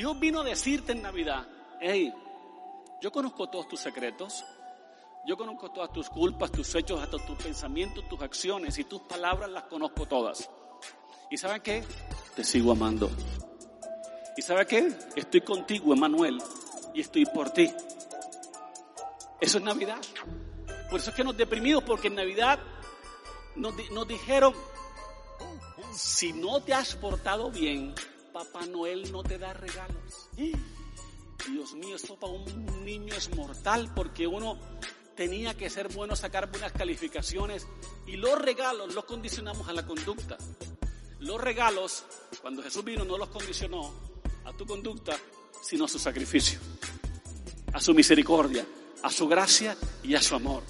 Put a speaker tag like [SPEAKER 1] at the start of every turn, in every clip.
[SPEAKER 1] Dios vino a decirte en Navidad, hey, yo conozco todos tus secretos, yo conozco todas tus culpas, tus hechos, hasta tus pensamientos, tus acciones y tus palabras las conozco todas. ¿Y sabe qué? Te sigo amando. ¿Y sabe qué? Estoy contigo, Emanuel, y estoy por ti. Eso es Navidad. Por eso es que nos deprimimos, porque en Navidad nos dijeron, si no te has portado bien, Papá Noel no te da regalos. Dios mío, esto para un niño es mortal porque uno tenía que ser bueno, sacar buenas calificaciones y los regalos los condicionamos a la conducta. Los regalos, cuando Jesús vino, no los condicionó a tu conducta, sino a su sacrificio, a su misericordia, a su gracia y a su amor.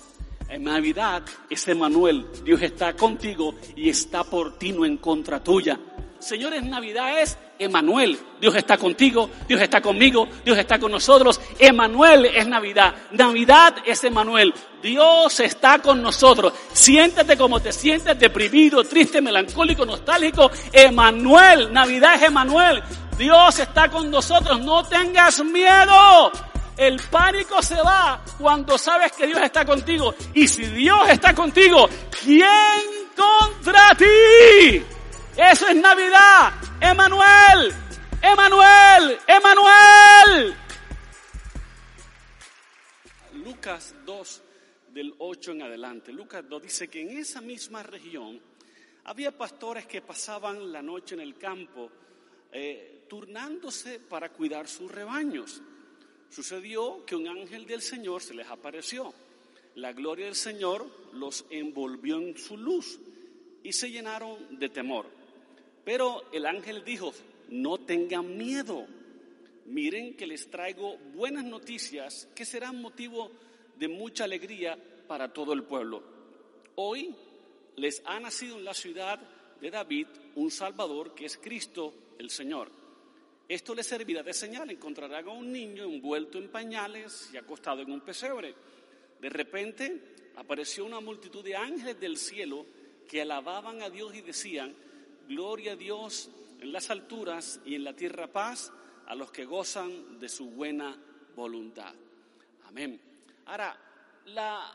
[SPEAKER 1] En Navidad es Emanuel, Dios está contigo y está por ti, no en contra tuya. Señores, Navidad es Emanuel. Dios está contigo, Dios está conmigo, Dios está con nosotros. Emanuel es Navidad. Navidad es Emanuel. Dios está con nosotros. Siéntete como te sientes, deprimido, triste, melancólico, nostálgico. Emanuel, Navidad es Emanuel. Dios está con nosotros. No tengas miedo. El pánico se va cuando sabes que Dios está contigo. Y si Dios está contigo, ¿quién contra ti? Eso es Navidad. Emanuel. Emanuel. Emanuel. Lucas 2 del 8 en adelante. Lucas 2 dice que en esa misma región había pastores que pasaban la noche en el campo eh, turnándose para cuidar sus rebaños. Sucedió que un ángel del Señor se les apareció. La gloria del Señor los envolvió en su luz y se llenaron de temor. Pero el ángel dijo, no tengan miedo. Miren que les traigo buenas noticias que serán motivo de mucha alegría para todo el pueblo. Hoy les ha nacido en la ciudad de David un Salvador que es Cristo el Señor. Esto les servirá de señal. Encontrarán a un niño envuelto en pañales y acostado en un pesebre. De repente apareció una multitud de ángeles del cielo que alababan a Dios y decían, Gloria a Dios en las alturas y en la tierra paz a los que gozan de su buena voluntad. Amén. Ahora, la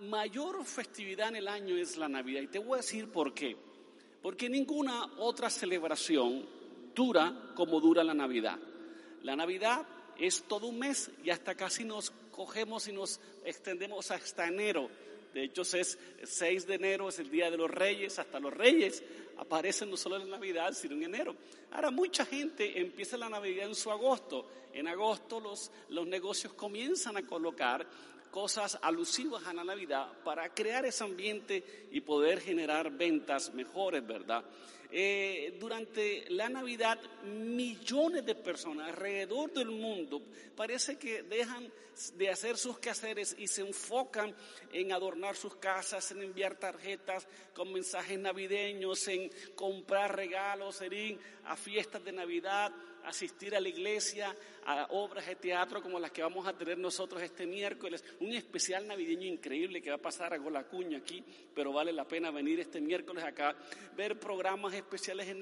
[SPEAKER 1] mayor festividad en el año es la Navidad. Y te voy a decir por qué. Porque ninguna otra celebración dura como dura la Navidad. La Navidad es todo un mes y hasta casi nos cogemos y nos extendemos hasta enero. De hecho, es 6 de enero, es el Día de los Reyes, hasta los Reyes aparecen no solo en Navidad, sino en enero. Ahora, mucha gente empieza la Navidad en su agosto. En agosto los, los negocios comienzan a colocar cosas alusivas a la Navidad para crear ese ambiente y poder generar ventas mejores, ¿verdad? Eh, durante la Navidad millones de personas alrededor del mundo parece que dejan de hacer sus quehaceres y se enfocan en adornar sus casas, en enviar tarjetas con mensajes navideños, en comprar regalos, en ir a fiestas de Navidad, asistir a la iglesia, a obras de teatro como las que vamos a tener nosotros este miércoles, un especial navideño increíble que va a pasar a Golacuña aquí, pero vale la pena venir este miércoles acá, ver programas especiales en,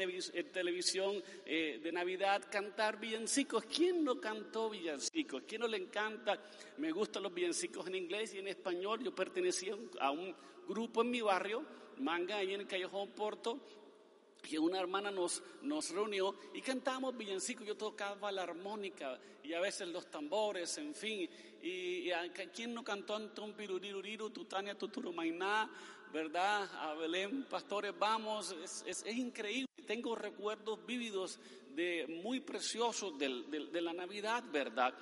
[SPEAKER 1] televisión eh, de Navidad, cantar villancicos. ¿Quién no cantó villancicos? ¿Quién no le encanta? Me gustan los villancicos en inglés y en español. Yo pertenecía a un grupo en mi barrio, Manga, ahí en el Callejón Porto, que una hermana nos, nos reunió y cantábamos villancicos, yo tocaba la armónica y a veces los tambores, en fin, y, ¿quién no cantó Antón Piruriruriru, Tutania Tuturumainá, verdad? A Belén, pastores, vamos, es, es, increíble, tengo recuerdos vívidos de muy preciosos de, de la Navidad, ¿verdad?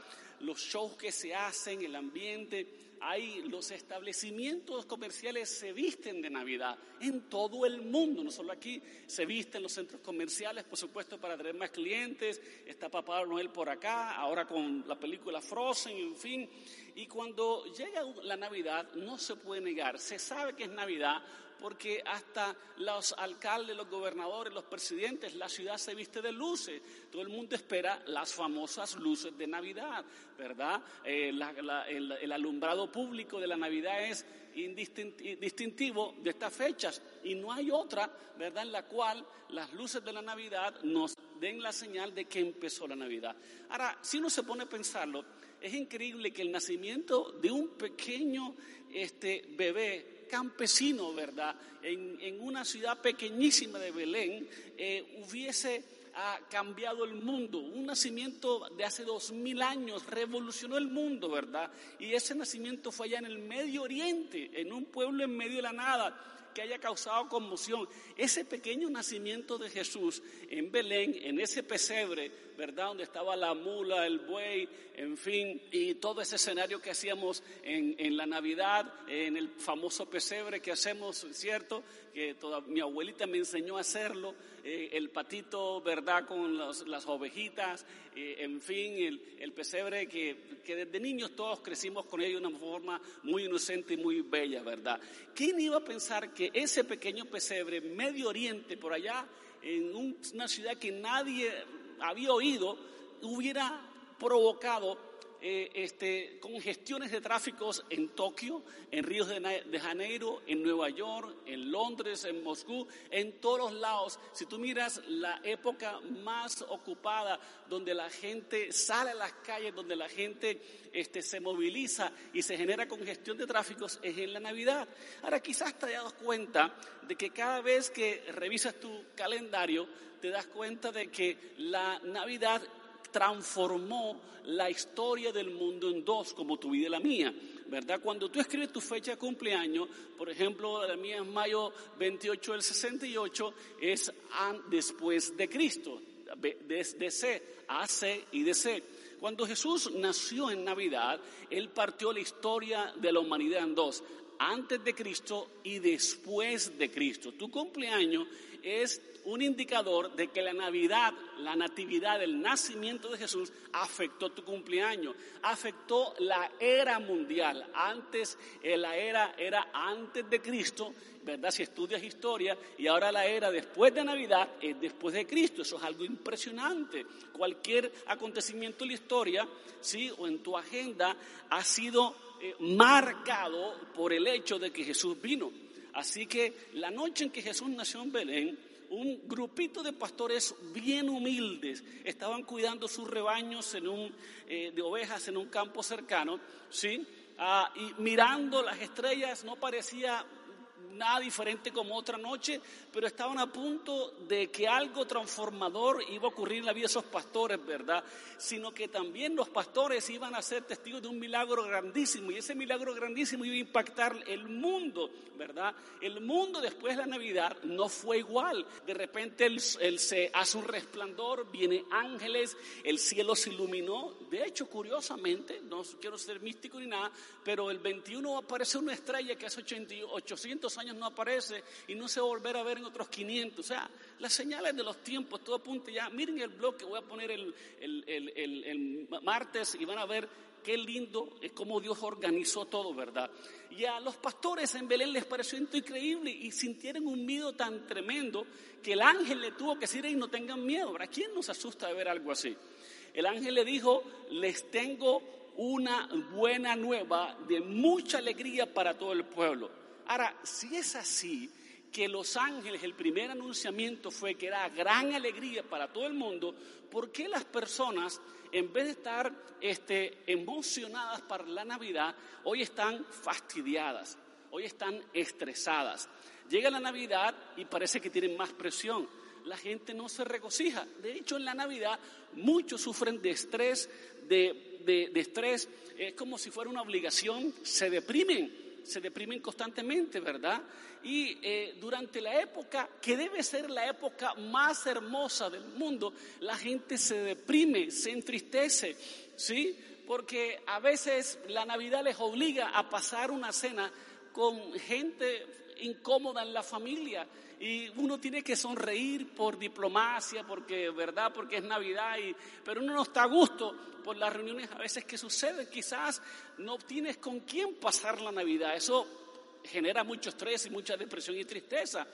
[SPEAKER 1] Los shows que se hacen, el ambiente, hay los establecimientos comerciales se visten de Navidad en todo el mundo, no solo aquí, se visten los centros comerciales, por supuesto, para tener más clientes. Está Papá Noel por acá, ahora con la película Frozen, en fin. Y cuando llega la Navidad, no se puede negar, se sabe que es Navidad porque hasta los alcaldes, los gobernadores, los presidentes, la ciudad se viste de luces. Todo el mundo espera las famosas luces de Navidad, ¿verdad? Eh, el, alumbrado público de la Navidad es distintivo de estas fechas y no hay otra, ¿verdad?, en la cual las luces de la Navidad nos den la señal de que empezó la Navidad. Ahora, si uno se pone a pensarlo, es increíble que el nacimiento de un pequeño este, bebé campesino, ¿verdad? En, una ciudad pequeñísima de Belén, eh, hubiese ha cambiado el mundo. Un nacimiento de hace dos mil años revolucionó el mundo, ¿verdad? Y ese nacimiento fue allá en el Medio Oriente, en un pueblo en medio de la nada que haya causado conmoción. Ese pequeño nacimiento de Jesús en Belén, en ese pesebre, ¿verdad? Donde estaba la mula, el buey, en fin, y todo ese escenario que hacíamos en, en la Navidad, en el famoso pesebre que hacemos, ¿cierto? Que toda, mi abuelita me enseñó a hacerlo eh, el patito, ¿verdad? Con las ovejitas, eh, en fin, el, pesebre que, desde niños todos crecimos con ello de una forma muy inocente y muy bella, ¿verdad? ¿Quién iba a pensar que ese pequeño pesebre, Medio Oriente, por allá, en una ciudad que nadie había oído, hubiera provocado eh, este, congestiones de tráficos en Tokio, en Río de, Janeiro, en Nueva York, en Londres, en Moscú, en todos los lados. Si tú miras la época más ocupada, donde la gente sale a las calles, donde la gente este, se moviliza y se genera congestión de tráficos, es en la Navidad. Ahora quizás te hayas dado cuenta de que cada vez que revisas tu calendario, te das cuenta de que la Navidad transformó la historia del mundo en dos, como tu vida y la mía. ¿verdad? Cuando tú escribes tu fecha de cumpleaños, por ejemplo, la mía es mayo 28 del 68, es después de Cristo, desde C, AC y DC. Cuando Jesús nació en Navidad, Él partió la historia de la humanidad en dos, antes de Cristo y después de Cristo. Tu cumpleaños es un indicador de que la Navidad, la natividad, el nacimiento de Jesús afectó tu cumpleaños, afectó la era mundial. Antes eh, la era era antes de Cristo, ¿verdad? Si estudias historia, y ahora la era después de Navidad es después de Cristo. Eso es algo impresionante. Cualquier acontecimiento en la historia, sí, o en tu agenda, ha sido eh, marcado por el hecho de que Jesús vino. Así que la noche en que Jesús nació en Belén, un grupito de pastores bien humildes estaban cuidando sus rebaños en un, eh, de ovejas en un campo cercano, ¿sí? Ah, y mirando las estrellas no parecía nada diferente como otra noche, pero estaban a punto de que algo transformador iba a ocurrir en la vida de esos pastores, ¿verdad? Sino que también los pastores iban a ser testigos de un milagro grandísimo y ese milagro grandísimo iba a impactar el mundo, ¿verdad? El mundo después de la Navidad no fue igual. De repente él, se hace un resplandor, viene ángeles, el cielo se iluminó. De hecho, curiosamente, no quiero ser místico ni nada, pero el 21 aparece una estrella que hace 800 años no aparece y no se va a volver a ver en otros 500. O sea, las señales de los tiempos, todo apunta ya. Miren el blog que voy a poner el, el, martes y van a ver qué lindo es como Dios organizó todo, ¿verdad? Y a los pastores en Belén les pareció increíble y sintieron un miedo tan tremendo que el ángel le tuvo que decir, y no tengan miedo. ¿A quién nos asusta de ver algo así? El ángel le dijo, les tengo una buena nueva de mucha alegría para todo el pueblo. Ahora, si es así, que los ángeles, el primer anunciamiento fue que era gran alegría para todo el mundo, ¿por qué las personas, en vez de estar este, emocionadas para la Navidad, hoy están fastidiadas, hoy están estresadas? Llega la Navidad y parece que tienen más presión. La gente no se regocija. De hecho, en la Navidad muchos sufren de estrés, de, de estrés, es como si fuera una obligación, se deprimen se deprimen constantemente, ¿verdad? Y eh, durante la época, que debe ser la época más hermosa del mundo, la gente se deprime, se entristece, ¿sí? Porque a veces la Navidad les obliga a pasar una cena con gente incómoda en la familia y uno tiene que sonreír por diplomacia, porque, ¿verdad? Porque es Navidad, y, pero uno no está a gusto por las reuniones a veces que suceden. Quizás no tienes con quién pasar la Navidad. Eso genera mucho estrés y mucha depresión y tristeza.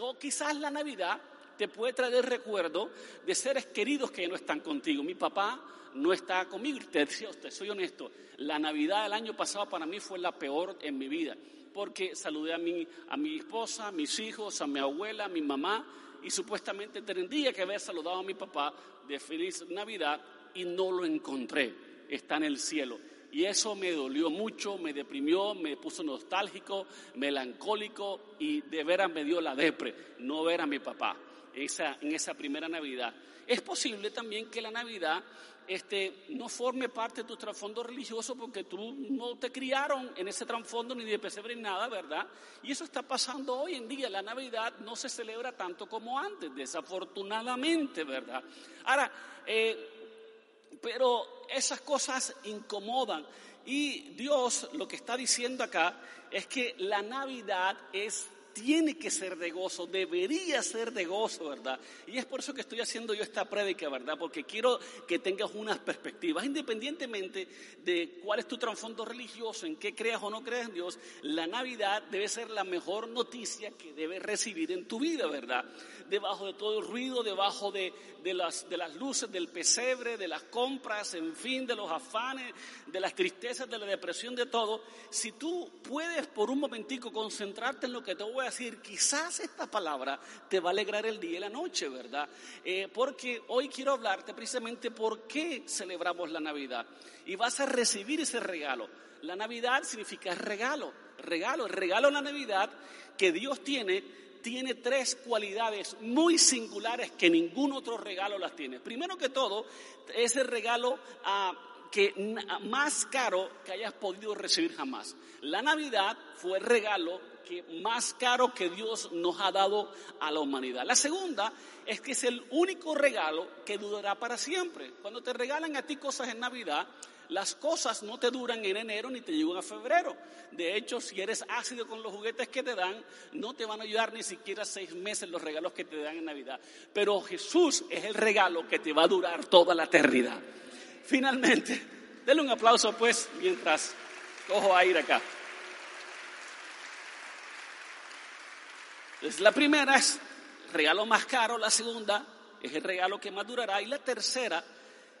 [SPEAKER 1] O quizás la Navidad te puede traer recuerdo de seres queridos que no están contigo. Mi papá no está conmigo. Te decía usted, soy honesto, la Navidad del año pasado para mí fue la peor en mi vida porque saludé a mi, a mi esposa, a mis hijos, a mi abuela, a mi mamá y supuestamente tendría que haber saludado a mi papá de feliz Navidad y no lo encontré. Está en el cielo. Y eso me dolió mucho, me deprimió, me puso nostálgico, melancólico y de veras me dio la depre no ver a mi papá esa, en esa primera Navidad. Es posible también que la Navidad este, no forme parte de tu trasfondo religioso porque tú no te criaron en ese trasfondo ni de pesebre ni nada, ¿verdad? Y eso está pasando hoy en día. La Navidad no se celebra tanto como antes, desafortunadamente, ¿verdad? Ahora, eh, pero esas cosas incomodan. Y Dios lo que está diciendo acá es que la Navidad es tiene que ser de gozo, debería ser de gozo, ¿verdad? Y es por eso que estoy haciendo yo esta prédica, ¿verdad? Porque quiero que tengas unas perspectivas, independientemente de cuál es tu trasfondo religioso, en qué creas o no creas en Dios, la Navidad debe ser la mejor noticia que debes recibir en tu vida, ¿verdad? Debajo de todo el ruido, debajo de, las, de las luces del pesebre, de las compras, en fin, de los afanes, de las tristezas, de la depresión, de todo, si tú puedes por un momentico concentrarte en lo que te voy a decir, quizás esta palabra te va a alegrar el día y la noche, ¿verdad? Eh, porque hoy quiero hablarte precisamente por qué celebramos la Navidad. Y vas a recibir ese regalo. La Navidad significa regalo, regalo, regalo de la Navidad que Dios tiene tiene tres cualidades muy singulares que ningún otro regalo las tiene. Primero que todo, es el regalo a que más caro que hayas podido recibir jamás. La Navidad fue el regalo que más caro que Dios nos ha dado a la humanidad. La segunda es que es el único regalo que durará para siempre. Cuando te regalan a ti cosas en Navidad, las cosas no te duran en enero ni te llegan a febrero. De hecho, si eres ácido con los juguetes que te dan, no te van a ayudar ni siquiera seis meses los regalos que te dan en Navidad. Pero Jesús es el regalo que te va a durar toda la eternidad. Finalmente, denle un aplauso pues mientras cojo aire acá. Entonces, la primera es el regalo más caro, la segunda es el regalo que más durará y la tercera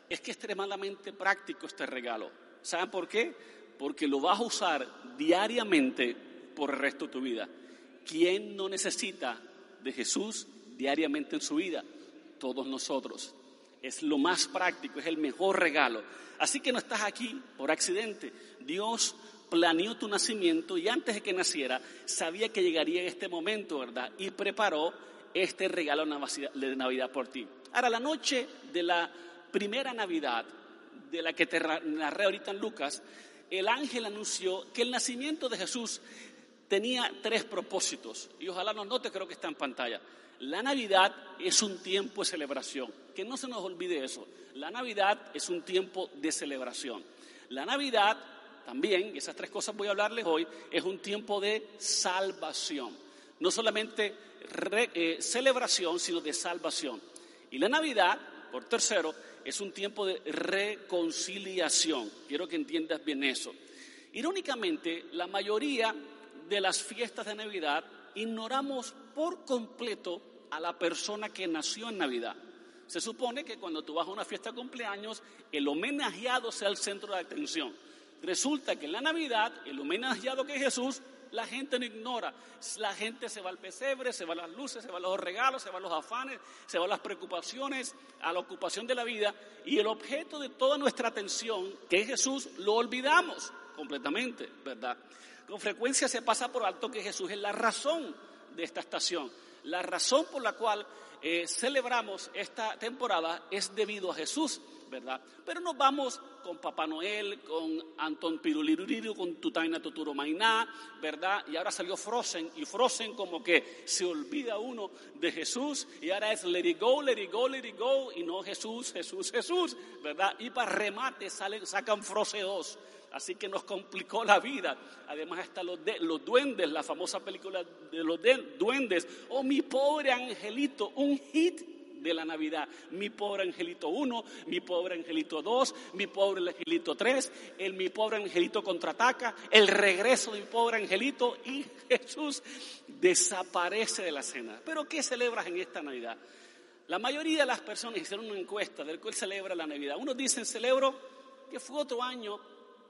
[SPEAKER 1] es que es extremadamente práctico este regalo. ¿Saben por qué? Porque lo vas a usar diariamente por el resto de tu vida. ¿Quién no necesita de Jesús diariamente en su vida? Todos nosotros. Es lo más práctico, es el mejor regalo. Así que no estás aquí por accidente. Dios planeó tu nacimiento y antes de que naciera sabía que llegaría este momento, ¿verdad? Y preparó este regalo de Navidad por ti. Ahora, la noche de la primera Navidad, de la que te narré ahorita en Lucas, el ángel anunció que el nacimiento de Jesús tenía tres propósitos. Y ojalá no note, creo que está en pantalla. La Navidad es un tiempo de celebración. Que no se nos olvide eso. La Navidad es un tiempo de celebración. La Navidad también, y esas tres cosas voy a hablarles hoy, es un tiempo de salvación. No solamente eh, celebración, sino de salvación. Y la Navidad, por tercero, es un tiempo de reconciliación. Quiero que entiendas bien eso. Irónicamente, la mayoría de las fiestas de Navidad ignoramos por completo a la persona que nació en Navidad. Se supone que cuando tú vas a una fiesta de cumpleaños, el homenajeado sea el centro de atención. Resulta que en la Navidad, el homenajeado que es Jesús, la gente no ignora. La gente se va al pesebre, se va a las luces, se va a los regalos, se va a los afanes, se va a las preocupaciones, a la ocupación de la vida. Y el objeto de toda nuestra atención, que es Jesús, lo olvidamos completamente, ¿verdad? Con frecuencia se pasa por alto que Jesús es la razón de esta estación. La razón por la cual eh, celebramos esta temporada es debido a Jesús. ¿Verdad? Pero nos vamos con Papá Noel, con Anton Piruliruriru, con Tutaina Tuturo Mainá, ¿verdad? Y ahora salió Frozen, y Frozen como que se olvida uno de Jesús, y ahora es let it go, let it go, let it go, y no Jesús, Jesús, Jesús, ¿verdad? Y para remate salen, sacan Frozen 2. Así que nos complicó la vida. Además están los duendes, la famosa película de los duendes. Oh, mi pobre angelito, un hit de la Navidad. Mi pobre angelito 1, mi pobre angelito 2, mi pobre angelito 3, el mi pobre angelito contraataca, el regreso de mi pobre angelito y Jesús desaparece de la cena. Pero ¿qué celebras en esta Navidad? La mayoría de las personas hicieron una encuesta del cual celebra la Navidad. Unos dicen, celebro que fue otro año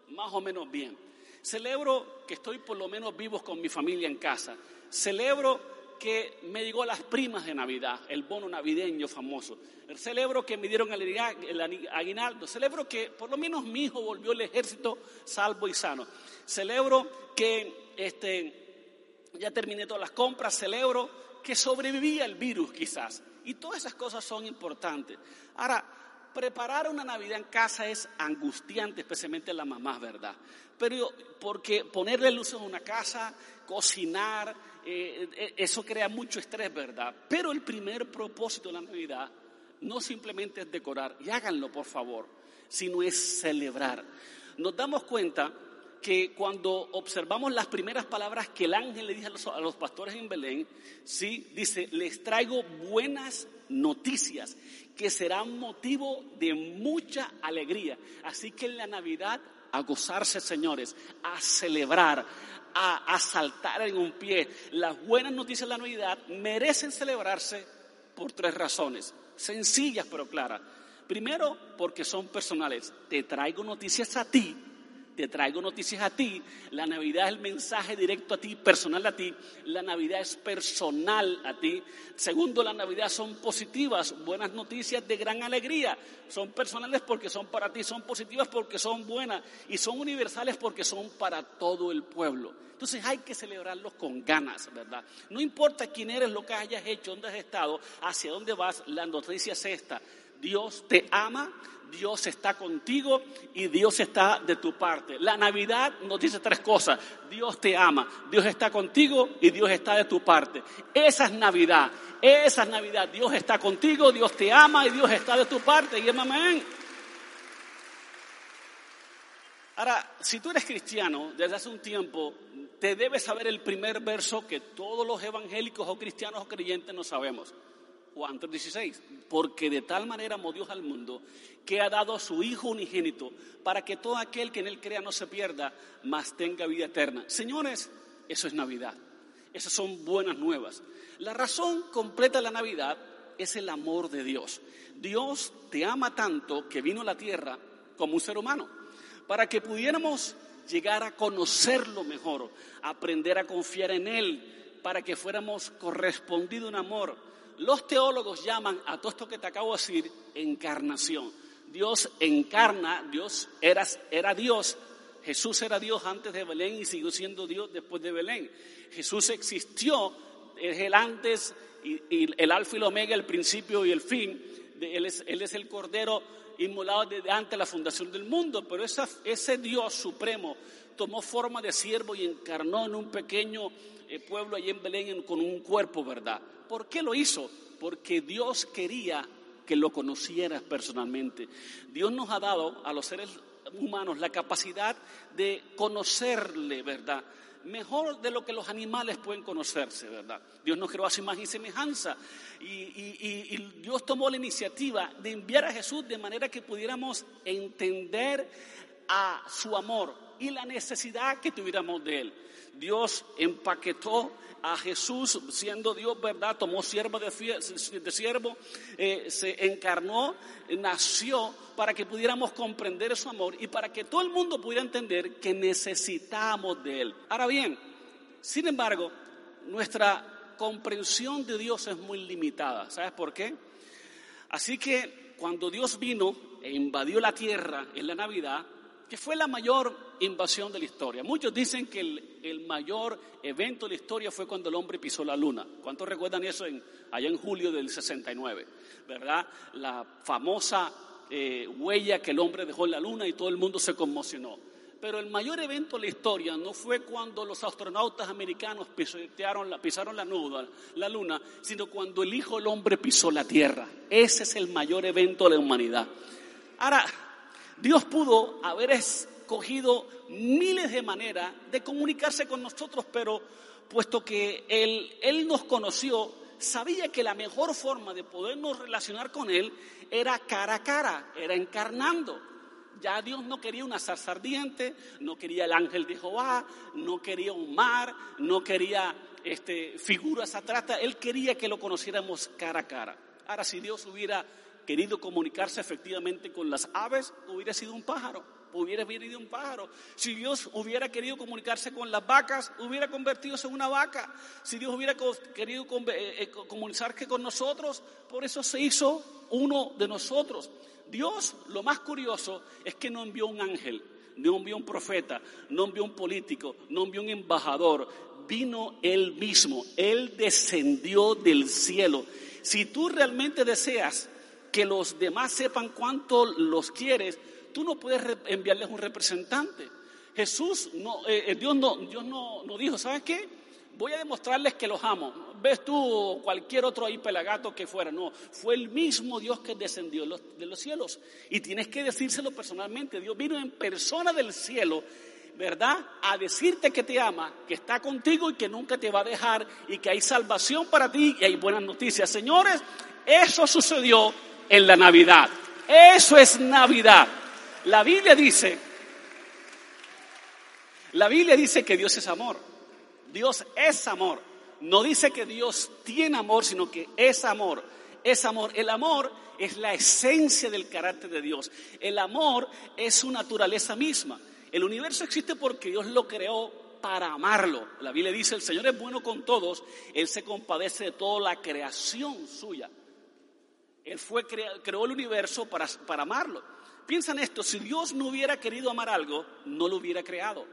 [SPEAKER 1] más o menos bien. Celebro que estoy por lo menos vivo con mi familia en casa. Celebro que me llegó las primas de Navidad, el bono navideño famoso. Celebro que me dieron el aguinaldo. Celebro que por lo menos mi hijo volvió al ejército salvo y sano. Celebro que este, ya terminé todas las compras. Celebro que sobrevivía el virus quizás. Y todas esas cosas son importantes. Ahora, preparar una Navidad en casa es angustiante, especialmente la mamá, ¿verdad? Pero porque ponerle luces a una casa, cocinar, eh, eh, eso crea mucho estrés, ¿verdad? Pero el primer propósito de la Navidad no simplemente es decorar, y háganlo por favor, sino es celebrar. Nos damos cuenta que cuando observamos las primeras palabras que el ángel le dijo a los, pastores en Belén, sí, dice, les traigo buenas noticias que serán motivo de mucha alegría. Así que en la Navidad a gozarse, señores, a celebrar, a, saltar en un pie. Las buenas noticias de la Navidad merecen celebrarse por tres razones, sencillas pero claras. Primero, porque son personales. Te traigo noticias a ti te traigo noticias a ti. La Navidad es el mensaje directo a ti, personal a ti. La Navidad es personal a ti. Segundo, la Navidad son positivas, buenas noticias de gran alegría. Son personales porque son para ti, son positivas porque son buenas y son universales porque son para todo el pueblo. Entonces hay que celebrarlos con ganas, ¿verdad? No importa quién eres, lo que hayas hecho, dónde has estado, hacia dónde vas, la noticia es esta. Dios te ama, Dios está contigo y Dios está de tu parte. La Navidad nos dice tres cosas. Dios te ama, Dios está contigo y Dios está de tu parte. Esa es Navidad. Esa es Navidad. Dios está contigo, Dios te ama y Dios está de tu parte. Y amén. Ahora, si tú eres cristiano desde hace un tiempo, te debes saber el primer verso que todos los evangélicos o cristianos o creyentes no sabemos. Juan 3:16, porque de tal manera amó Dios al mundo que ha dado a su Hijo unigénito para que todo aquel que en él crea no se pierda, mas tenga vida eterna. Señores, eso es Navidad. Esas son buenas nuevas. La razón completa de la Navidad es el amor de Dios. Dios te ama tanto que vino a la tierra como un ser humano, para que pudiéramos llegar a conocerlo mejor, aprender a confiar en Él, para que fuéramos correspondido en amor los teólogos llaman a todo esto que te acabo de decir encarnación. Dios encarna, Dios era, era Dios, Jesús era Dios antes de Belén y siguió siendo Dios después de Belén. Jesús existió, es el antes y, el alfa y el omega, el principio y el fin. Él es, el Cordero inmolado desde antes de la fundación del mundo, pero ese Dios supremo tomó forma de siervo y encarnó en un pequeño eh, pueblo allí en Belén con un cuerpo, ¿verdad? ¿Por qué lo hizo? Porque Dios quería que lo conocieras personalmente. Dios nos ha dado a los seres humanos la capacidad de conocerle, ¿verdad? Mejor de lo que los animales pueden conocerse, ¿verdad? Dios nos creó a su imagen y semejanza. Y, y, Dios tomó la iniciativa de enviar a Jesús de manera que pudiéramos entender a su amor y la necesidad que tuviéramos de Él. Dios empaquetó a Jesús, siendo Dios, ¿verdad? Tomó siervo de, siervo, eh, se encarnó, nació para que pudiéramos comprender su amor y para que todo el mundo pudiera entender que necesitamos de Él. Ahora bien, sin embargo, nuestra comprensión de Dios es muy limitada. ¿Sabes por qué? Así que cuando Dios vino e invadió la tierra en la Navidad, que fue la mayor invasión de la historia. Muchos dicen que el, mayor evento de la historia fue cuando el hombre pisó la luna. ¿Cuántos recuerdan eso en, allá en julio del 69? ¿Verdad? La famosa eh, huella que el hombre dejó en la luna y todo el mundo se conmocionó. Pero el mayor evento de la historia no fue cuando los astronautas americanos pisaron la, pisaron la, la luna, sino cuando el Hijo del Hombre pisó la Tierra. Ese es el mayor evento de la humanidad. Ahora, Dios pudo haber escogido miles de maneras de comunicarse con nosotros, pero puesto que él, nos conoció, sabía que la mejor forma de podernos relacionar con Él era cara a cara, era encarnando. Ya Dios no quería una zarza ardiente, no quería el ángel de Jehová, no quería un mar, no quería este, figuras atrás, Él quería que lo conociéramos cara a cara. Ahora, si Dios hubiera querido comunicarse efectivamente con las aves, hubiera sido un pájaro. hubiera venido un pájaro. Si Dios hubiera querido comunicarse con las vacas, hubiera convertido en una vaca. Si Dios hubiera querido eh, eh, comunicarse con nosotros, por eso se hizo uno de nosotros. Dios, lo más curioso es que no envió un ángel, no envió un profeta, no envió un político, no envió un embajador. Vino Él mismo, Él descendió del cielo. Si tú realmente deseas que los demás sepan cuánto los quieres, tú no puedes enviarles un representante. Jesús, no, eh, eh, Dios, no, Dios no, no dijo, ¿sabes qué? Voy a demostrarles que los amo. Ves tú cualquier otro ahí pelagato que fuera. No, fue el mismo Dios que descendió de los cielos. Y tienes que decírselo personalmente. Dios vino en persona del cielo ¿verdad? A decirte que te ama, que está contigo y que nunca te va a dejar y que hay salvación para ti y hay buenas noticias. Señores, eso sucedió en la Navidad. Eso es Navidad. La Biblia dice, la Biblia dice que Dios es amor. Dios es amor. No dice que Dios tiene amor, sino que es amor. Es amor. El amor es la esencia del carácter de Dios. El amor es su naturaleza misma. El universo existe porque Dios lo creó para amarlo. La Biblia dice, el Señor es bueno con todos, Él se compadece de toda la creación suya. Él fue creó el universo para, para amarlo. Piensa en esto, si Dios no hubiera querido amar algo, no lo hubiera creado.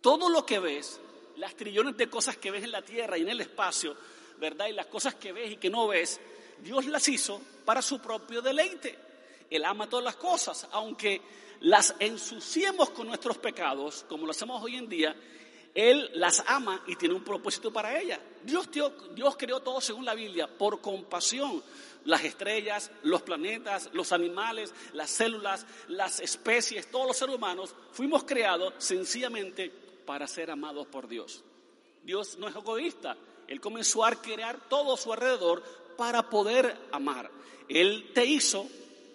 [SPEAKER 1] Todo lo que ves, las trillones de cosas que ves en la tierra y en el espacio, ¿verdad? Y las cosas que ves y que no ves, Dios las hizo para su propio deleite. Él ama todas las cosas, aunque las ensuciemos con nuestros pecados, como lo hacemos hoy en día, Él las ama y tiene un propósito para ellas. Dios, creó todo según la Biblia por compasión. Las estrellas, los planetas, los animales, las células, las especies, todos los seres humanos, fuimos creados sencillamente para ser amados por Dios. Dios no es egoísta. Él comenzó a crear todo a su alrededor para poder amar. Él te hizo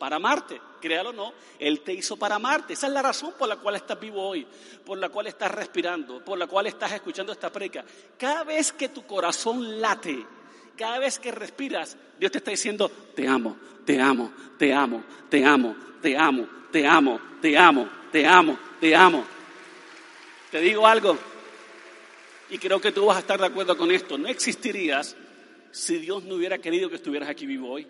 [SPEAKER 1] para amarte, créalo o no, Él te hizo para amarte. Esa es la razón por la cual estás vivo hoy, por la cual estás respirando, por la cual estás escuchando esta preca. Cada vez que tu corazón late, cada vez que respiras, Dios te está diciendo, te amo, te amo, te amo, te amo, te amo, te amo, te amo, te amo, te amo. Te digo algo, y creo que tú vas a estar de acuerdo con esto, no existirías si Dios no hubiera querido que estuvieras aquí vivo hoy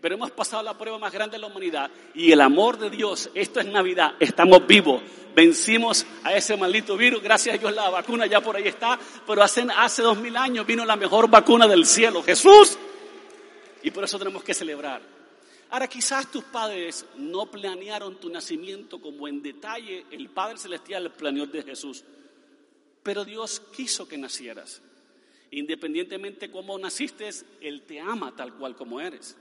[SPEAKER 1] pero hemos pasado la prueba más grande de la humanidad y el amor de Dios, esto es Navidad, estamos vivos, vencimos a ese maldito virus, gracias a Dios la vacuna ya por ahí está, pero hace, hace dos mil años vino la mejor vacuna del cielo, Jesús, y por eso tenemos que celebrar. Ahora quizás tus padres no planearon tu nacimiento como en detalle el Padre Celestial planeó de Jesús, pero Dios quiso que nacieras. Independientemente de cómo naciste, Él te ama tal cual como eres.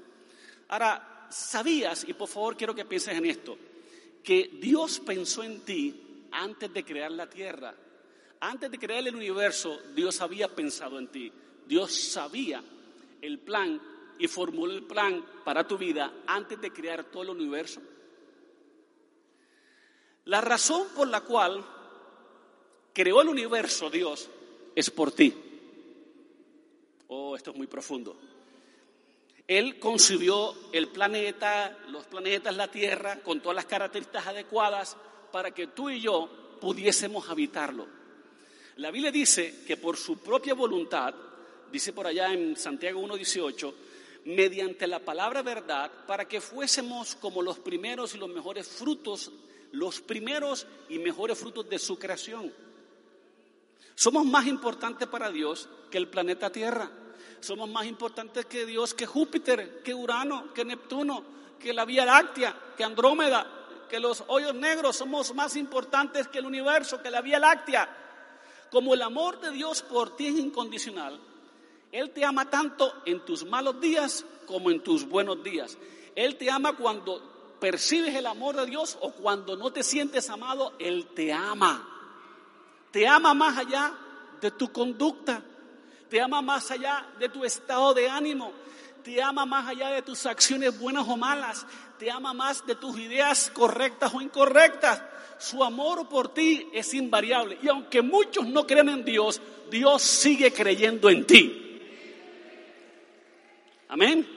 [SPEAKER 1] Ahora, ¿sabías, y por favor quiero que pienses en esto, que Dios pensó en ti antes de crear la tierra? Antes de crear el universo, Dios había pensado en ti. Dios sabía el plan y formuló el plan para tu vida antes de crear todo el universo. La razón por la cual creó el universo Dios es por ti. Oh, esto es muy profundo. Él concibió el planeta, los planetas, la Tierra, con todas las características adecuadas para que tú y yo pudiésemos habitarlo. La Biblia dice que por su propia voluntad, dice por allá en Santiago 1.18, mediante la palabra verdad, para que fuésemos como los primeros y los mejores frutos, los primeros y mejores frutos de su creación. Somos más importantes para Dios que el planeta Tierra. Somos más importantes que Dios, que Júpiter, que Urano, que Neptuno, que la Vía Láctea, que Andrómeda, que los hoyos negros. Somos más importantes que el universo, que la Vía Láctea. Como el amor de Dios por ti es incondicional, Él te ama tanto en tus malos días como en tus buenos días. Él te ama cuando percibes el amor de Dios o cuando no te sientes amado, Él te ama. Te ama más allá de tu conducta, te ama más allá de tu estado de ánimo, te ama más allá de tus acciones buenas o malas, te ama más de tus ideas correctas o incorrectas. Su amor por ti es invariable. Y aunque muchos no crean en Dios, Dios sigue creyendo en ti. Amén.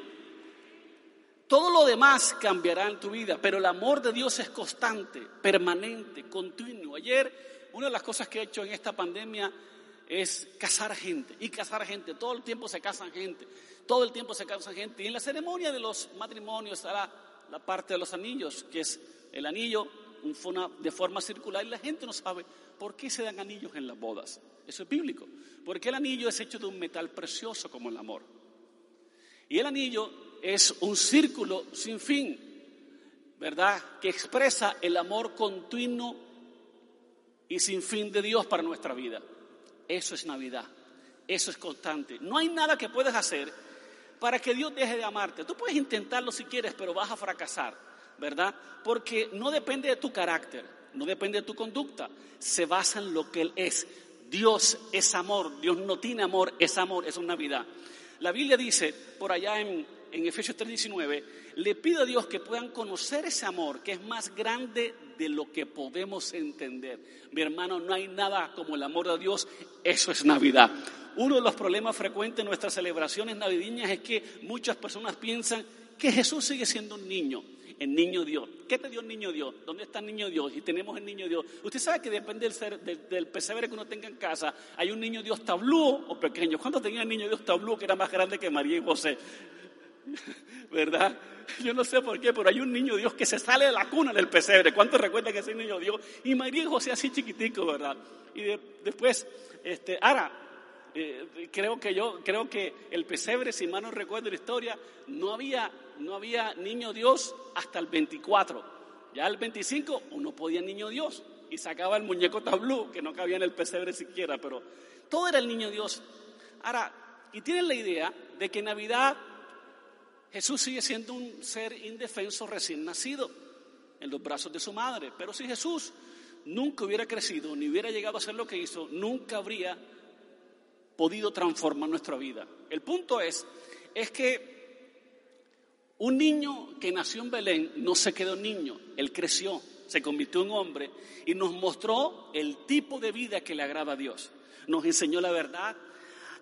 [SPEAKER 1] Todo lo demás cambiará en tu vida, pero el amor de Dios es constante, permanente, continuo. Ayer, una de las cosas que he hecho en esta pandemia es casar gente y casar gente. Todo el tiempo se casan gente, todo el tiempo se casan gente. Y en la ceremonia de los matrimonios estará la parte de los anillos, que es el anillo de forma circular y la gente no sabe por qué se dan anillos en las bodas. Eso es bíblico, porque el anillo es hecho de un metal precioso como el amor. Y el anillo es un círculo sin fin, ¿verdad? Que expresa el amor continuo y sin fin de Dios para nuestra vida. Eso es Navidad, eso es constante. No hay nada que puedas hacer para que Dios deje de amarte. Tú puedes intentarlo si quieres, pero vas a fracasar, ¿verdad? Porque no depende de tu carácter, no depende de tu conducta, se basa en lo que Él es. Dios es amor, Dios no tiene amor, es amor, es una Navidad. La Biblia dice por allá en en Efesios 3:19, le pido a Dios que puedan conocer ese amor que es más grande de lo que podemos entender. Mi hermano, no hay nada como el amor de Dios, eso es Navidad. Uno de los problemas frecuentes en nuestras celebraciones navideñas es que muchas personas piensan que Jesús sigue siendo un niño, el niño Dios. ¿Qué te dio el niño Dios? ¿Dónde está el niño Dios? Y tenemos el niño Dios. Usted sabe que depende del, pesebre que uno tenga en casa. Hay un niño Dios tablú o pequeño. ¿Cuántos tenía el niño Dios tablú que era más grande que María y José? ¿verdad? Yo no sé por qué, pero hay un niño Dios que se sale de la cuna del pesebre. ¿Cuántos recuerdan que ese niño Dios? Y María y José así chiquitico, ¿verdad? Y después, este, ahora, eh, creo que yo, creo que el pesebre, si mal no recuerdo la historia, no había, no había niño Dios hasta el 24. Ya el 25 uno podía niño Dios y sacaba el muñeco tablú, que no cabía en el pesebre siquiera, pero todo era el niño Dios. Ahora, y tienen la idea de que Navidad Jesús sigue siendo un ser indefenso recién nacido en los brazos de su madre. Pero si Jesús nunca hubiera crecido ni hubiera llegado a ser lo que hizo, nunca habría podido transformar nuestra vida. El punto es, es que un niño que nació en Belén no se quedó niño, él creció, se convirtió en hombre y nos mostró el tipo de vida que le agrada a Dios. Nos enseñó la verdad,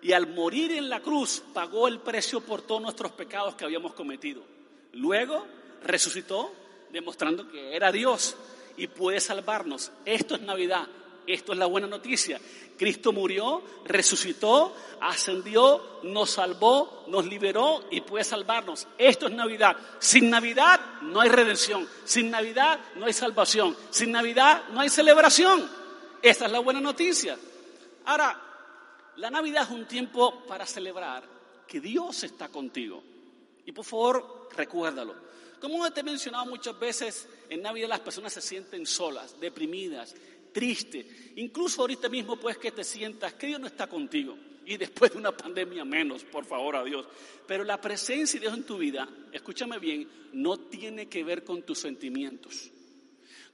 [SPEAKER 1] y al morir en la cruz pagó el precio por todos nuestros pecados que habíamos cometido. Luego resucitó demostrando que era Dios y puede salvarnos. Esto es Navidad, esto es la buena noticia. Cristo murió, resucitó, ascendió, nos salvó, nos liberó y puede salvarnos. Esto es Navidad. Sin Navidad no hay redención. Sin Navidad no hay salvación. Sin Navidad no hay celebración. Esta es la buena noticia. Ahora, la Navidad es un tiempo para celebrar que Dios está contigo. Y por favor, recuérdalo. Como te he mencionado muchas veces, en Navidad las personas se sienten solas, deprimidas, tristes. Incluso ahorita mismo puedes que te sientas que Dios no está contigo. Y después de una pandemia menos, por favor, a Dios. Pero la presencia de Dios en tu vida, escúchame bien, no tiene que ver con tus sentimientos.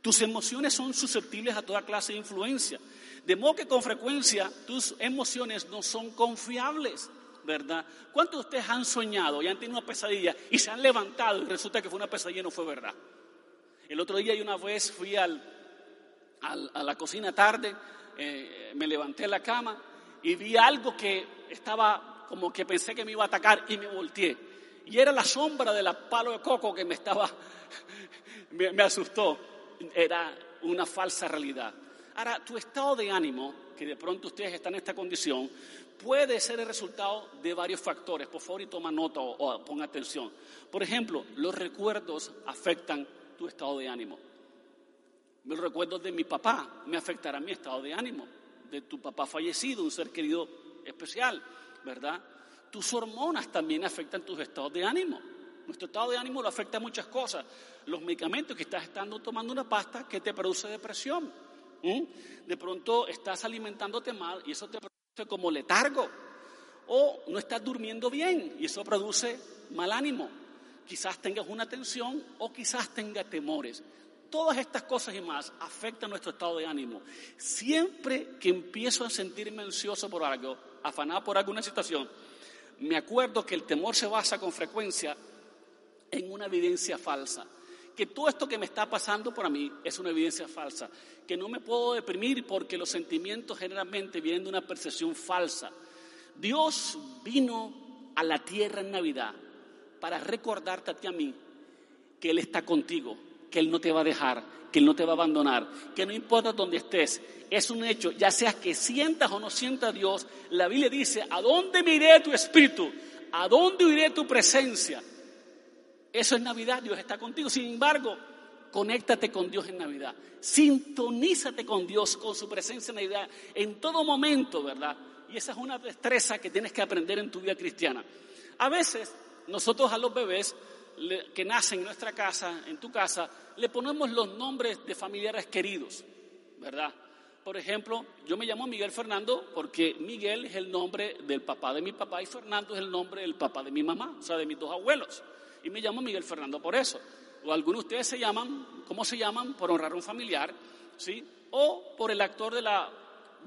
[SPEAKER 1] Tus emociones son susceptibles a toda clase de influencia. De modo que con frecuencia tus emociones no son confiables, ¿verdad? ¿Cuántos de ustedes han soñado y han tenido una pesadilla y se han levantado y resulta que fue una pesadilla y no fue verdad? El otro día y una vez fui al, a la cocina tarde, eh, me levanté en la cama y vi algo que estaba como que pensé que me iba a atacar y me volteé. Y era la sombra del palo de coco que me estaba, me asustó. Era una falsa realidad. Ahora, tu estado de ánimo, que de pronto ustedes están en esta condición, puede ser el resultado de varios factores. Por favor, y toma nota o, o ponga atención. Por ejemplo, los recuerdos afectan tu estado de ánimo. Los recuerdos de mi papá me afectarán mi estado de ánimo, de tu papá fallecido, un ser querido especial, ¿verdad? Tus hormonas también afectan tus estados de ánimo. Nuestro estado de ánimo lo afecta a muchas cosas. Los medicamentos que estás estando tomando una pasta que te produce depresión de pronto estás alimentándote mal y eso te produce como letargo. O no estás durmiendo bien y eso produce mal ánimo. Quizás tengas una tensión o quizás tengas temores. Todas estas cosas y más afectan nuestro estado de ánimo. Siempre que empiezo a sentirme ansioso por algo, afanado por alguna situación, me acuerdo que el temor se basa con frecuencia en una evidencia falsa que todo esto que me está pasando por mí es una evidencia falsa, que no me puedo deprimir porque los sentimientos generalmente vienen de una percepción falsa. Dios vino a la tierra en Navidad para recordarte a ti a mí que Él está contigo, que Él no te va a dejar, que Él no te va a abandonar, que no importa dónde estés, es un hecho, ya seas que sientas o no sientas a Dios, la Biblia dice, ¿a dónde me iré tu espíritu? ¿A dónde iré tu presencia? Eso es Navidad, Dios está contigo. Sin embargo, conéctate con Dios en Navidad. Sintonízate con Dios, con su presencia en Navidad, en todo momento, ¿verdad? Y esa es una destreza que tienes que aprender en tu vida cristiana. A veces, nosotros a los bebés que nacen en nuestra casa, en tu casa, le ponemos los nombres de familiares queridos, ¿verdad? Por ejemplo, yo me llamo Miguel Fernando porque Miguel es el nombre del papá de mi papá y Fernando es el nombre del papá de mi mamá, o sea, de mis dos abuelos. Y me llamo Miguel Fernando por eso. O algunos de ustedes se llaman, ¿cómo se llaman? Por honrar a un familiar, ¿sí? O por el actor de la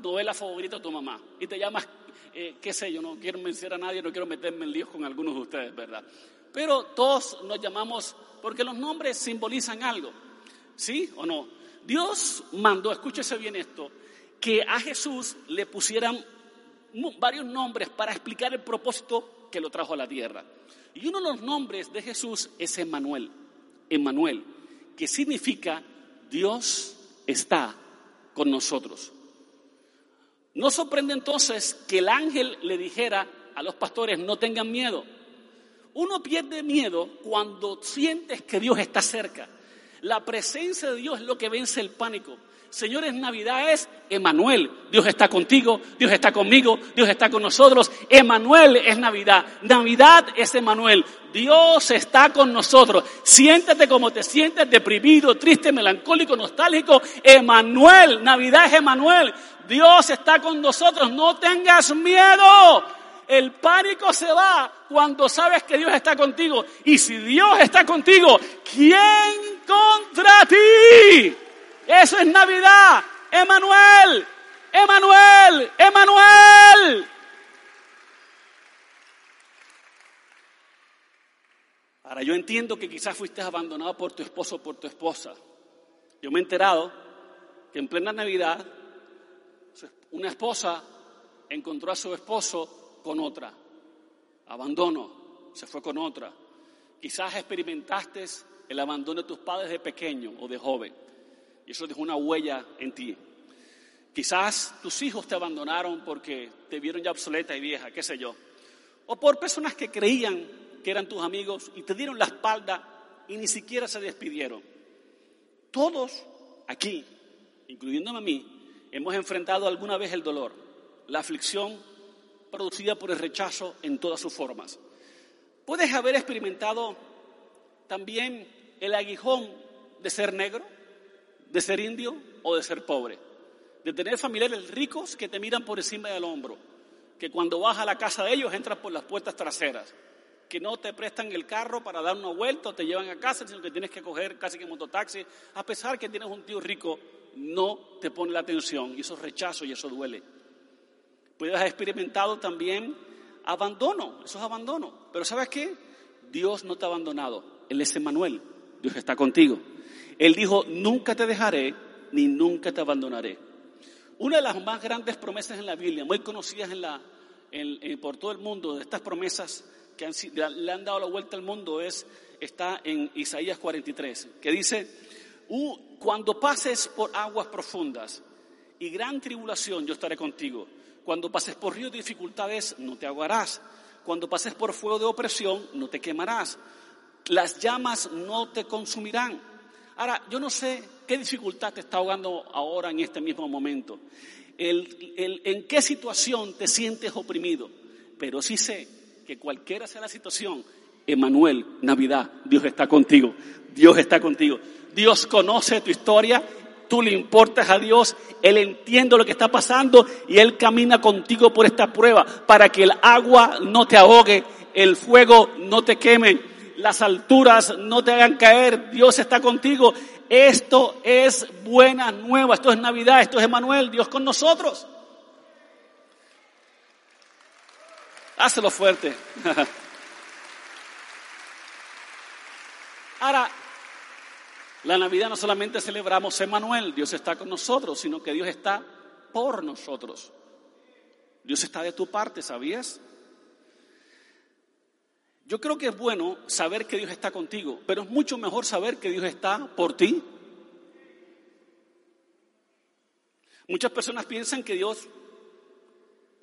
[SPEAKER 1] novela favorita de tu mamá. Y te llamas, eh, qué sé yo, no quiero mencionar a nadie, no quiero meterme en líos con algunos de ustedes, ¿verdad? Pero todos nos llamamos porque los nombres simbolizan algo. ¿Sí o no? Dios mandó, escúchese bien esto, que a Jesús le pusieran varios nombres para explicar el propósito que lo trajo a la tierra. Y uno de los nombres de Jesús es Emmanuel, Emmanuel, que significa Dios está con nosotros. No sorprende entonces que el ángel le dijera a los pastores no tengan miedo, uno pierde miedo cuando sientes que Dios está cerca. La presencia de Dios es lo que vence el pánico. Señores, Navidad es Emanuel. Dios está contigo, Dios está conmigo, Dios está con nosotros. Emanuel es Navidad. Navidad es Emanuel. Dios está con nosotros. Siéntete como te sientes, deprimido, triste, melancólico, nostálgico. Emanuel, Navidad es Emanuel. Dios está con nosotros. No tengas miedo. El pánico se va cuando sabes que Dios está contigo. Y si Dios está contigo, ¿quién contra ti? Eso es Navidad. Emanuel, Emanuel, Emanuel. Ahora, yo entiendo que quizás fuiste abandonado por tu esposo o por tu esposa. Yo me he enterado que en plena Navidad una esposa encontró a su esposo con otra. Abandono, se fue con otra. Quizás experimentaste el abandono de tus padres de pequeño o de joven. Y eso dejó una huella en ti. Quizás tus hijos te abandonaron porque te vieron ya obsoleta y vieja, qué sé yo. O por personas que creían que eran tus amigos y te dieron la espalda y ni siquiera se despidieron. Todos aquí, incluyéndome a mí, hemos enfrentado alguna vez el dolor, la aflicción producida por el rechazo en todas sus formas. Puedes haber experimentado también el aguijón de ser negro, de ser indio o de ser pobre, de tener familiares ricos que te miran por encima del hombro, que cuando vas a la casa de ellos entras por las puertas traseras, que no te prestan el carro para dar una vuelta o te llevan a casa, sino que tienes que coger casi que mototaxi, a pesar que tienes un tío rico, no te pone la atención y eso es rechazo y eso duele. Puedes haber experimentado también abandono, eso es abandono. Pero ¿sabes qué? Dios no te ha abandonado. Él es Emmanuel. Dios está contigo. Él dijo, nunca te dejaré ni nunca te abandonaré. Una de las más grandes promesas en la Biblia, muy conocidas por todo el mundo, de estas promesas que han, le han dado la vuelta al mundo, es, está en Isaías 43, que dice, cuando pases por aguas profundas y gran tribulación, yo estaré contigo. Cuando pases por ríos de dificultades, no te ahogarás. Cuando pases por fuego de opresión, no te quemarás. Las llamas no te consumirán. Ahora, yo no sé qué dificultad te está ahogando ahora en este mismo momento. en qué situación te sientes oprimido. Pero sí sé que cualquiera sea la situación, Emanuel, Navidad, Dios está contigo. Dios está contigo. Dios conoce tu historia tú le importas a Dios, Él entiende lo que está pasando y Él camina contigo por esta prueba para que el agua no te ahogue, el fuego no te queme, las alturas no te hagan caer, Dios está contigo. Esto es buena nueva, esto es Navidad, esto es Emanuel, Dios con nosotros. Hácelo fuerte. Ahora, la Navidad no solamente celebramos Emmanuel, Dios está con nosotros, sino que Dios está por nosotros. Dios está de tu parte, ¿sabías? Yo creo que es bueno saber que Dios está contigo, pero es mucho mejor saber que Dios está por ti. Muchas personas piensan que Dios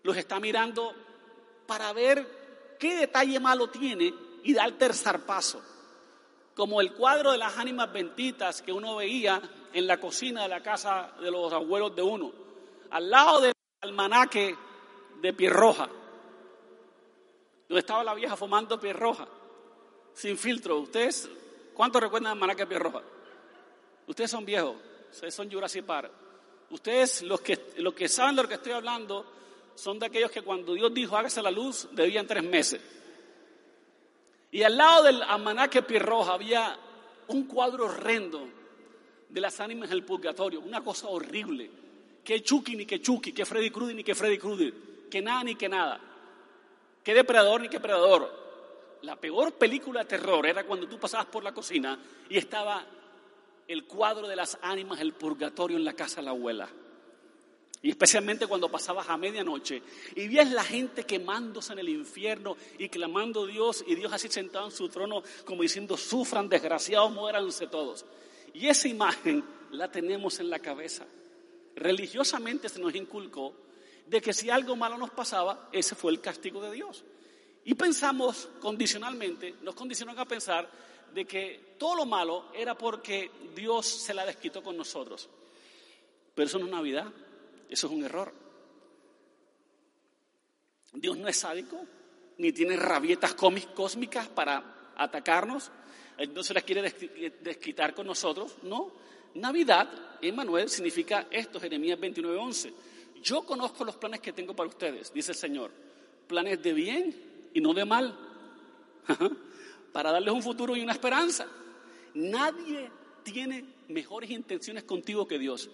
[SPEAKER 1] los está mirando para ver qué detalle malo tiene y dar el tercer paso. Como el cuadro de las ánimas benditas que uno veía en la cocina de la casa de los abuelos de uno, al lado del almanaque de Pierroja, donde estaba la vieja fumando Pierroja, sin filtro. ¿Ustedes cuántos recuerdan de Pierroja? Ustedes son viejos, ustedes son Jurassic Park. Ustedes, los que, los que saben de lo que estoy hablando, son de aquellos que cuando Dios dijo hágase la luz, debían tres meses. Y al lado del almanaque Pierroja había un cuadro horrendo de las ánimas del purgatorio, una cosa horrible. Que Chucky ni que Chucky, que Freddy Krueger ni que Freddy Krueger, que nada ni que nada. Que depredador ni que predador. La peor película de terror era cuando tú pasabas por la cocina y estaba el cuadro de las ánimas del purgatorio en la casa de la abuela. Y especialmente cuando pasabas a medianoche y vías la gente quemándose en el infierno y clamando a Dios y Dios así sentado en su trono como diciendo, sufran desgraciados, muéranse todos. Y esa imagen la tenemos en la cabeza. Religiosamente se nos inculcó de que si algo malo nos pasaba, ese fue el castigo de Dios. Y pensamos condicionalmente, nos condicionan a pensar de que todo lo malo era porque Dios se la desquitó con nosotros. Pero eso no es Navidad. Eso es un error. Dios no es sádico, ni tiene rabietas cósmicas para atacarnos. no se las quiere desquitar con nosotros. No. Navidad, Emmanuel, significa esto, Jeremías 29:11. Yo conozco los planes que tengo para ustedes, dice el Señor. Planes de bien y no de mal. para darles un futuro y una esperanza. Nadie tiene mejores intenciones contigo que Dios.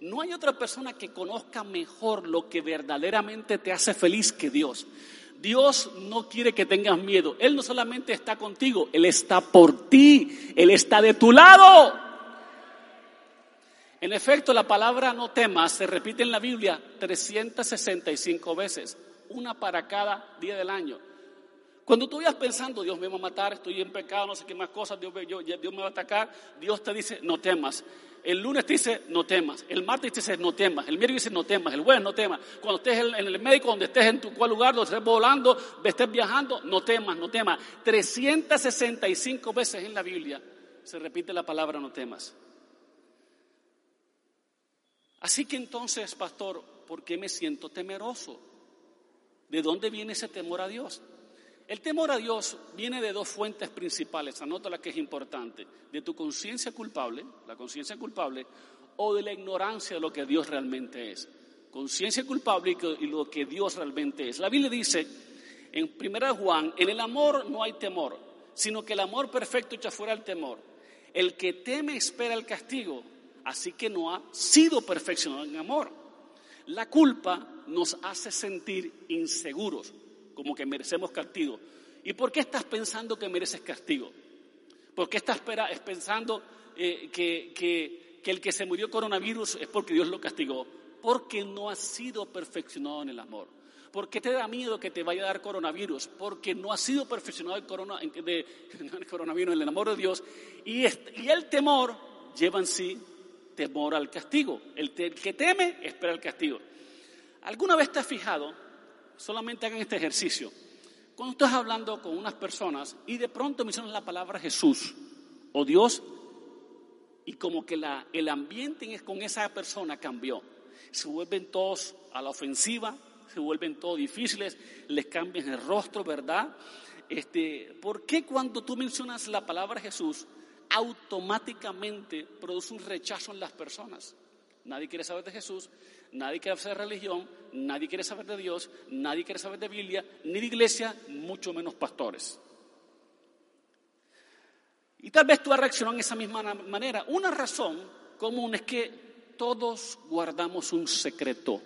[SPEAKER 1] No hay otra persona que conozca mejor lo que verdaderamente te hace feliz que Dios. Dios no quiere que tengas miedo. Él no solamente está contigo, Él está por ti. Él está de tu lado. En efecto, la palabra no temas se repite en la Biblia 365 veces, una para cada día del año. Cuando tú vayas pensando, Dios me va a matar, estoy en pecado, no sé qué más cosas, Dios, Dios me va a atacar, Dios te dice, no temas. El lunes te dice, no temas. El martes te dice, no temas. El miércoles dice, no temas. El jueves, no temas. Cuando estés en el médico, donde estés en tu cual lugar, donde estés volando, estés viajando, no temas, no temas. 365 veces en la Biblia se repite la palabra no temas. Así que entonces, pastor, ¿por qué me siento temeroso? ¿De dónde viene ese temor a Dios? El temor a Dios viene de dos fuentes principales, anota la que es importante, de tu conciencia culpable, la conciencia culpable, o de la ignorancia de lo que Dios realmente es. Conciencia culpable y lo que Dios realmente es. La Biblia dice en 1 Juan, en el amor no hay temor, sino que el amor perfecto echa fuera el temor. El que teme espera el castigo, así que no ha sido perfeccionado en amor. La culpa nos hace sentir inseguros, como que merecemos castigo. ¿Y por qué estás pensando que mereces castigo? ¿Por qué estás pensando eh, que, que, el que se murió coronavirus es porque Dios lo castigó? Porque no has sido perfeccionado en el amor. ¿Por qué te da miedo que te vaya a dar coronavirus? Porque no has sido perfeccionado el, corona, de, el coronavirus, en el amor de Dios. Y, el temor lleva en sí temor al castigo. El, que teme espera el castigo. ¿Alguna vez te has fijado solamente hagan este ejercicio. Cuando estás hablando con unas personas y de pronto mencionan la palabra Jesús o Dios y como que el ambiente con esa persona cambió. Se vuelven todos a la ofensiva, se vuelven todos difíciles, les cambian el rostro, ¿verdad? Este, ¿Por qué cuando tú mencionas la palabra Jesús automáticamente produce un rechazo en las personas? Nadie quiere saber de Jesús, nadie quiere saber de religión, nadie quiere saber de Dios, nadie quiere saber de Biblia, ni de iglesia, mucho menos pastores. Y tal vez tú has reaccionado en esa misma manera. Una razón común es que todos guardamos un secreto.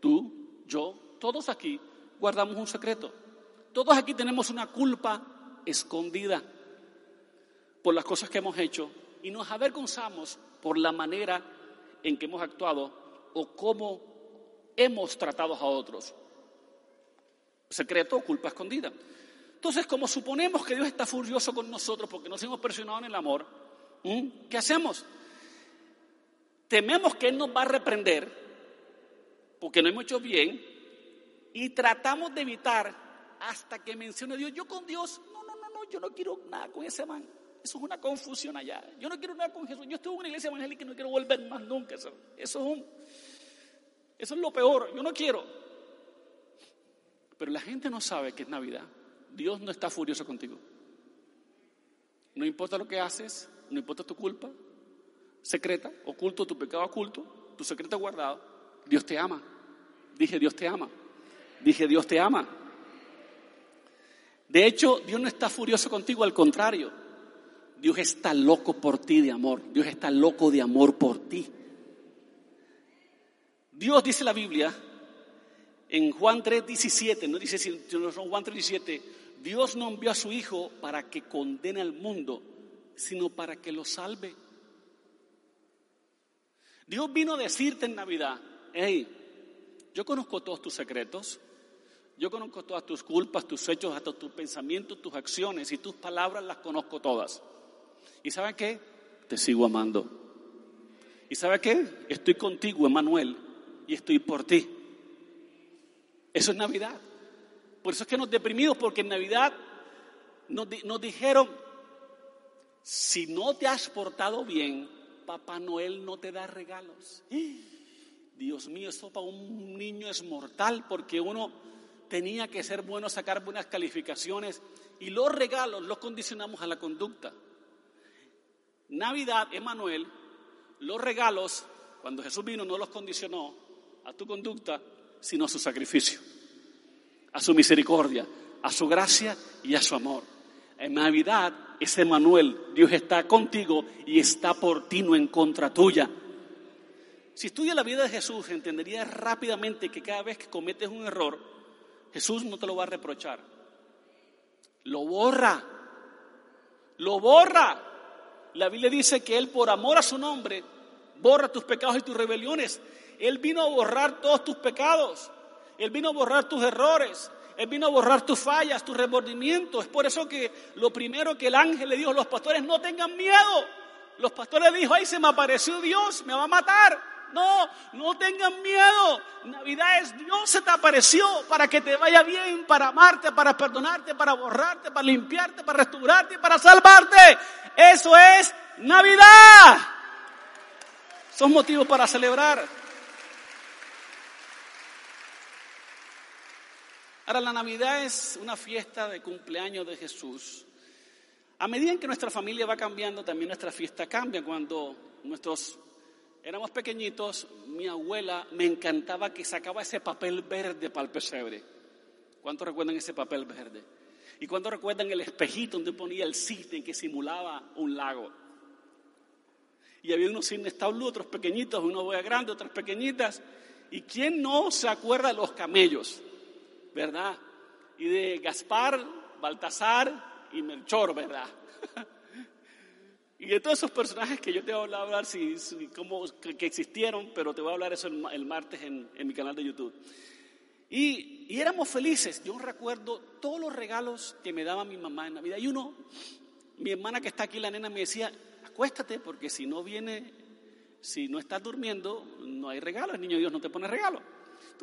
[SPEAKER 1] Tú, yo, todos aquí guardamos un secreto. Todos aquí tenemos una culpa escondida por las cosas que hemos hecho y nos avergonzamos por la manera en que hemos actuado o cómo hemos tratado a otros. Secreto culpa escondida. Entonces, como suponemos que Dios está furioso con nosotros porque nos hemos presionado en el amor, ¿qué hacemos? Tememos que Él nos va a reprender porque no hemos hecho bien y tratamos de evitar hasta que mencione Dios. Yo con Dios, no, no, no, no, yo no quiero nada con ese man. Eso es una confusión allá. Yo no quiero nada con Jesús. Yo estuve en una iglesia evangélica y no quiero volver más nunca. Eso, es un, eso es lo peor. Yo no quiero. Pero la gente no sabe que es Navidad. Dios no está furioso contigo. No importa lo que haces, no importa tu culpa secreta, oculto, tu pecado oculto, tu secreto guardado, Dios te ama. Dije, Dios te ama. Dije, Dios te ama. De hecho, Dios no está furioso contigo, al contrario. Dios está loco por ti de amor. Dios está loco de amor por ti. Dios dice la Biblia en Juan 3:17, no dice sino Juan 3:17, Dios no envió a su Hijo para que condene al mundo, sino para que lo salve. Dios vino a decirte en Navidad, hey, yo conozco todos tus secretos, yo conozco todas tus culpas, tus hechos, hasta tus pensamientos, tus acciones y tus palabras las conozco todas. ¿Y sabe qué? Te sigo amando. ¿Y sabe qué? Estoy contigo, Emanuel, y estoy por ti. Eso es Navidad. Por eso es que nos deprimimos, porque en Navidad nos, nos dijeron, si no te has portado bien, Papá Noel no te da regalos. Dios mío, esto para un niño es mortal, porque uno tenía que ser bueno, sacar buenas calificaciones, y los regalos los condicionamos a la conducta. Navidad, Emanuel, los regalos, cuando Jesús vino, no los condicionó a tu conducta, sino a su sacrificio, a su misericordia, a su gracia y a su amor. En Navidad es Emanuel, Dios está contigo y está por ti, no en contra tuya. Si estudia la vida de Jesús, entenderías rápidamente que cada vez que cometes un error, Jesús no te lo va a reprochar. Lo borra. Lo borra. La Biblia dice que Él por amor a su nombre borra tus pecados y tus rebeliones. Él vino a borrar todos tus pecados. Él vino a borrar tus errores. Él vino a borrar tus fallas, tus remordimientos. Es por eso que lo primero que el ángel le dijo a los pastores, no tengan miedo. Los pastores dijo, ay, se me apareció Dios, me va a matar. No, no tengan miedo. Navidad es Dios se te apareció para que te vaya bien, para amarte, para perdonarte, para borrarte, para limpiarte, para restaurarte, para salvarte. Eso es Navidad. Son motivos para celebrar. Ahora, la Navidad es una fiesta de cumpleaños de Jesús. A medida en que nuestra familia va cambiando, también nuestra fiesta cambia. Cuando nosotros éramos pequeñitos, mi abuela me encantaba que sacaba ese papel verde para el pesebre. ¿Cuántos recuerdan ese papel verde? ¿Y cuántos recuerdan el espejito donde ponía el cisne que simulaba un lago? Y había unos cisnes tablu, otros pequeñitos, unos boya grandes, otras pequeñitas. ¿Y quién no se acuerda de los camellos? ¿verdad? Y de Gaspar, Baltasar y Melchor, ¿verdad? y de todos esos personajes que yo te voy a hablar, si, cómo, que, existieron, pero te voy a hablar eso el, martes en, mi canal de YouTube. Y, y, éramos felices. Yo recuerdo todos los regalos que me daba mi mamá en Navidad. Y uno, mi hermana que está aquí, la nena, me decía, acuéstate porque si no viene, si no estás durmiendo, no hay regalo. El niño Dios no te pone regalo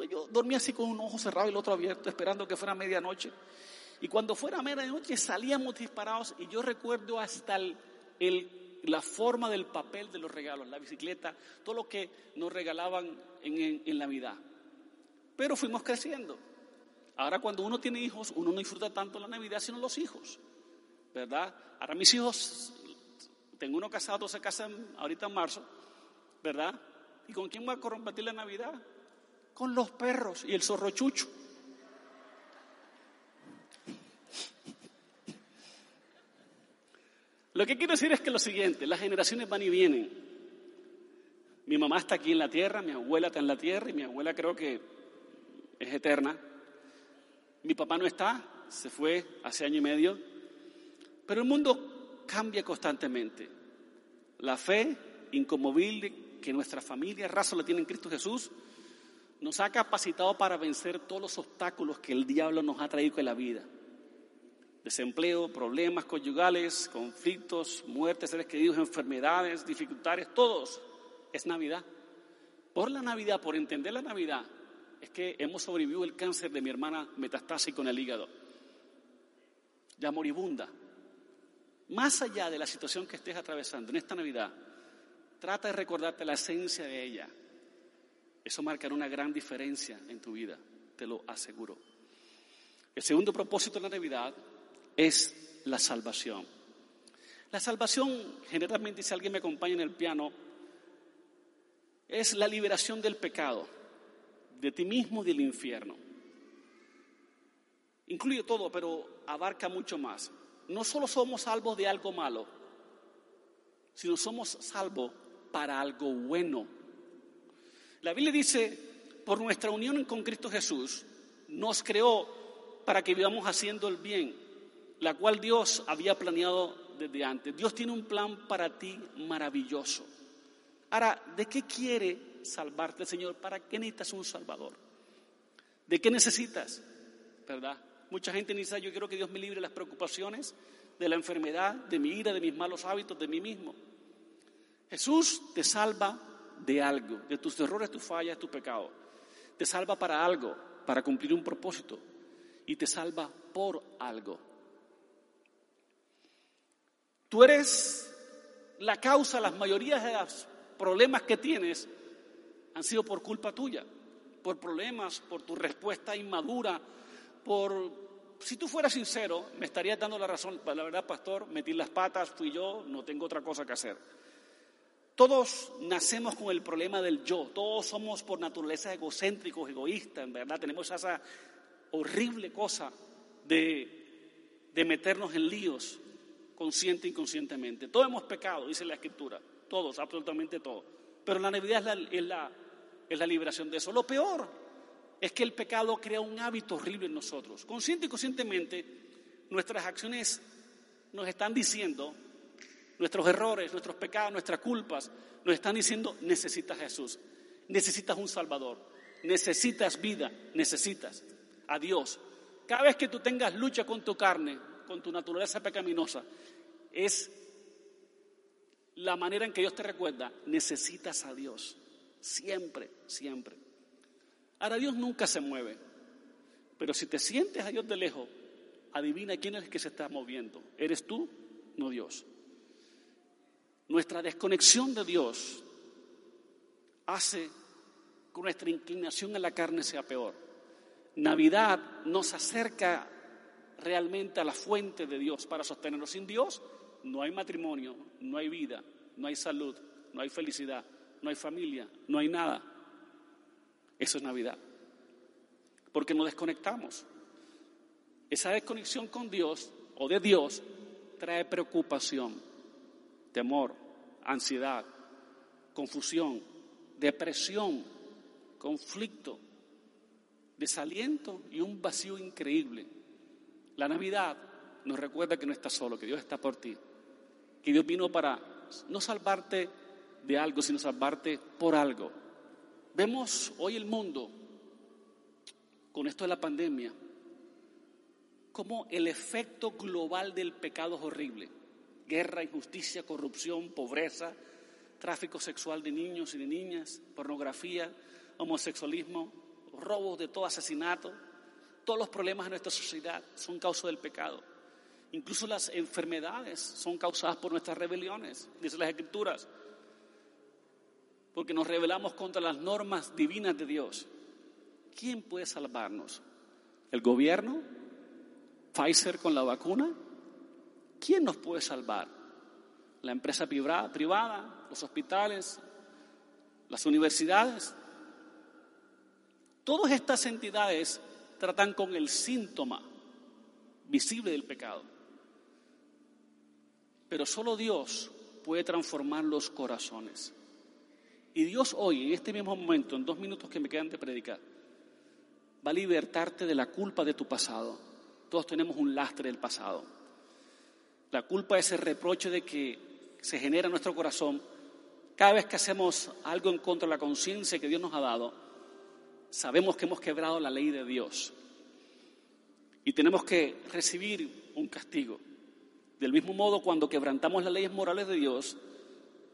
[SPEAKER 1] yo dormía así con un ojo cerrado y el otro abierto, esperando que fuera medianoche. Y cuando fuera medianoche salíamos disparados y yo recuerdo hasta la forma del papel de los regalos, la bicicleta, todo lo que nos regalaban en, en la vida. Pero fuimos creciendo. Ahora cuando uno tiene hijos, uno no disfruta tanto la Navidad, sino los hijos, ¿verdad? Ahora mis hijos, tengo uno casado, se casan ahorita en marzo, ¿verdad? ¿Y con quién va a compartir la Navidad? con los perros y el zorro Lo que quiero decir es que lo siguiente, las generaciones van y vienen. Mi mamá está aquí en la tierra, mi abuela está en la tierra y mi abuela creo que es eterna. Mi papá no está, se fue hace año y medio. Pero el mundo cambia constantemente. La fe incomovible que nuestra familia, raza, la tiene en Cristo Jesús, nos ha capacitado para vencer todos los obstáculos que el diablo nos ha traído en la vida. Desempleo, problemas conyugales, conflictos, muertes, seres queridos, enfermedades, dificultades, todos. Es Navidad. Por la Navidad, por entender la Navidad, es que hemos sobrevivido el cáncer de mi hermana metastásico en el hígado. Ya moribunda. Más allá de la situación que estés atravesando en esta Navidad, trata de recordarte la esencia de ella. Eso marcará una gran diferencia en tu vida, te lo aseguro. El segundo propósito de la Navidad es la salvación. La salvación, generalmente, si alguien me acompaña en el piano, es la liberación del pecado, de ti mismo y del infierno. Incluye todo, pero abarca mucho más. No solo somos salvos de algo malo, sino somos salvos para algo bueno. La Biblia dice, por nuestra unión con Cristo Jesús, nos creó para que vivamos haciendo el bien, la cual Dios había planeado desde antes. Dios tiene un plan para ti maravilloso. Ahora, ¿de qué quiere salvarte, Señor? ¿Para qué necesitas un Salvador? ¿De qué necesitas? ¿Verdad? Mucha gente dice, yo quiero que Dios me libre de las preocupaciones, de la enfermedad, de mi ira, de mis malos hábitos, de mí mismo. Jesús te salva de algo, de tus errores, tus fallas, tu pecado. Te salva para algo, para cumplir un propósito. Y te salva por algo. Tú eres la causa, las mayorías de los problemas que tienes han sido por culpa tuya, por problemas, por tu respuesta inmadura, por... Si tú fueras sincero, me estarías dando la razón. La verdad, pastor, metí las patas, fui yo, no tengo otra cosa que hacer. Todos nacemos con el problema del yo, todos somos por naturaleza egocéntricos, egoístas, en verdad, tenemos esa horrible cosa de, de meternos en líos, consciente e inconscientemente. Todos hemos pecado, dice la Escritura, todos, absolutamente todos. Pero la Navidad es la, es la, es la liberación de eso. Lo peor es que el pecado crea un hábito horrible en nosotros. Consciente y conscientemente, nuestras acciones nos están diciendo, nuestros errores, nuestros pecados, nuestras culpas, nos están diciendo, necesitas Jesús, necesitas un Salvador, necesitas vida, necesitas a Dios. Cada vez que tú tengas lucha con tu carne, con tu naturaleza pecaminosa, es la manera en que Dios te recuerda, necesitas a Dios, siempre, siempre. Ahora Dios nunca se mueve, pero si te sientes a Dios de lejos, adivina quién es el que se está moviendo. ¿Eres tú? No Dios. Nuestra desconexión de Dios hace que nuestra inclinación a la carne sea peor. Navidad nos acerca realmente a la fuente de Dios para sostenernos. Sin Dios no hay matrimonio, no hay vida, no hay salud, no hay felicidad, no hay familia, no hay nada. Eso es Navidad. Porque nos desconectamos. Esa desconexión con Dios o de Dios trae preocupación, temor, ansiedad, confusión, depresión, conflicto, desaliento y un vacío increíble. La Navidad nos recuerda que no estás solo, que Dios está por ti, que Dios vino para no salvarte de algo, sino salvarte por algo. Vemos hoy el mundo, con esto de la pandemia, como el efecto global del pecado es horrible. Guerra, injusticia, corrupción, pobreza, tráfico sexual de niños y de niñas, pornografía, homosexualismo, robos de todo asesinato. Todos los problemas de nuestra sociedad son causa del pecado. Incluso las enfermedades son causadas por nuestras rebeliones, dicen las escrituras. Porque nos rebelamos contra las normas divinas de Dios. ¿Quién puede salvarnos? ¿El gobierno? ¿Pfizer con la vacuna? ¿Quién nos puede salvar? ¿La empresa privada? ¿Los hospitales? ¿Las universidades? Todas estas entidades tratan con el síntoma visible del pecado. Pero solo Dios puede transformar los corazones. Y Dios hoy, en este mismo momento, en dos minutos que me quedan de predicar, va a libertarte de la culpa de tu pasado. Todos tenemos un lastre del pasado. La culpa es el reproche de que se genera en nuestro corazón cada vez que hacemos algo en contra de la conciencia que Dios nos ha dado. Sabemos que hemos quebrado la ley de Dios. Y tenemos que recibir un castigo. Del mismo modo, cuando quebrantamos las leyes morales de Dios,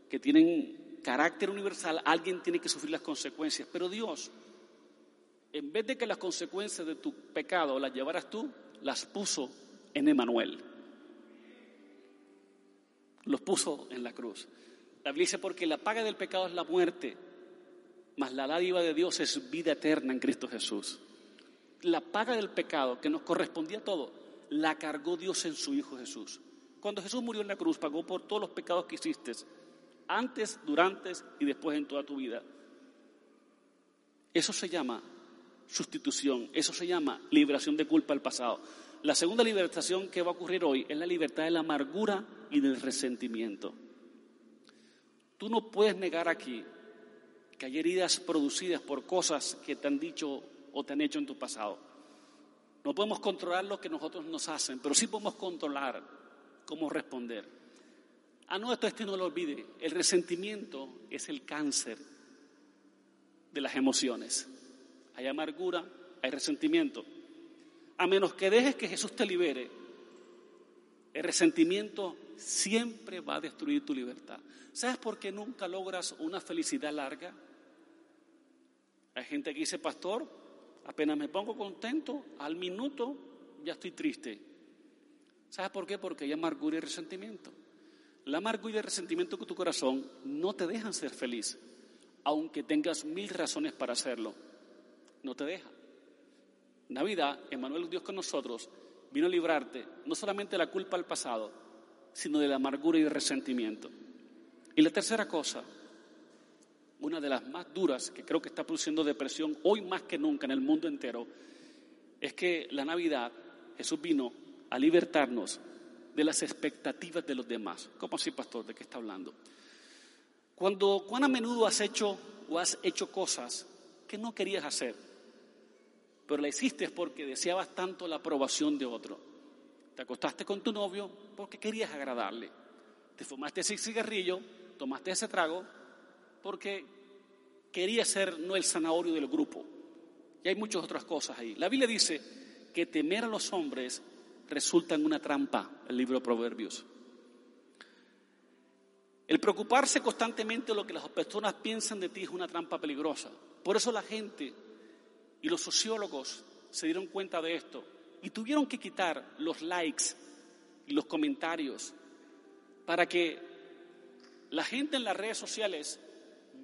[SPEAKER 1] que tienen carácter universal, alguien tiene que sufrir las consecuencias. Pero Dios, en vez de que las consecuencias de tu pecado las llevaras tú, las puso en Emanuel. Los puso en la cruz. La Biblia dice, porque la paga del pecado es la muerte, mas la dádiva de Dios es vida eterna en Cristo Jesús. La paga del pecado que nos correspondía a todo, la cargó Dios en su Hijo Jesús. Cuando Jesús murió en la cruz, pagó por todos los pecados que hiciste, antes, durante y después en toda tu vida. Eso se llama sustitución, eso se llama liberación de culpa al pasado. La segunda liberación que va a ocurrir hoy es la libertad de la amargura y del resentimiento. Tú no puedes negar aquí que hay heridas producidas por cosas que te han dicho o te han hecho en tu pasado. No podemos controlar lo que nosotros nos hacen, pero sí podemos controlar cómo responder. Ah, no, esto, este no lo olvide. El resentimiento es el cáncer de las emociones. Hay amargura, hay resentimiento. A menos que dejes que Jesús te libere, el resentimiento siempre va a destruir tu libertad. ¿Sabes por qué nunca logras una felicidad larga? Hay gente que dice, pastor, apenas me pongo contento, al minuto ya estoy triste. ¿Sabes por qué? Porque hay amargura y resentimiento. La amargura y el resentimiento de tu corazón no te dejan ser feliz, aunque tengas mil razones para hacerlo. No te deja. Navidad, Emanuel Dios con nosotros, vino a librarte no solamente de la culpa al pasado, sino de la amargura y el resentimiento. Y la tercera cosa, una de las más duras que creo que está produciendo depresión hoy más que nunca en el mundo entero, es que la Navidad, Jesús vino a libertarnos de las expectativas de los demás. ¿Cómo así, pastor? ¿De qué está hablando? Cuando, ¿cuán a menudo has hecho o has hecho cosas que no querías hacer, pero la hiciste porque deseabas tanto la aprobación de otro? Te acostaste con tu novio porque querías agradarle. Te fumaste ese cigarrillo, tomaste ese trago porque querías ser no el zanahorio del grupo. Y hay muchas otras cosas ahí. La Biblia dice que temer a los hombres resulta en una trampa, el libro de Proverbios. El preocuparse constantemente de lo que las personas piensan de ti es una trampa peligrosa. Por eso la gente y los sociólogos se dieron cuenta de esto y tuvieron que quitar los likes y los comentarios para que la gente en las redes sociales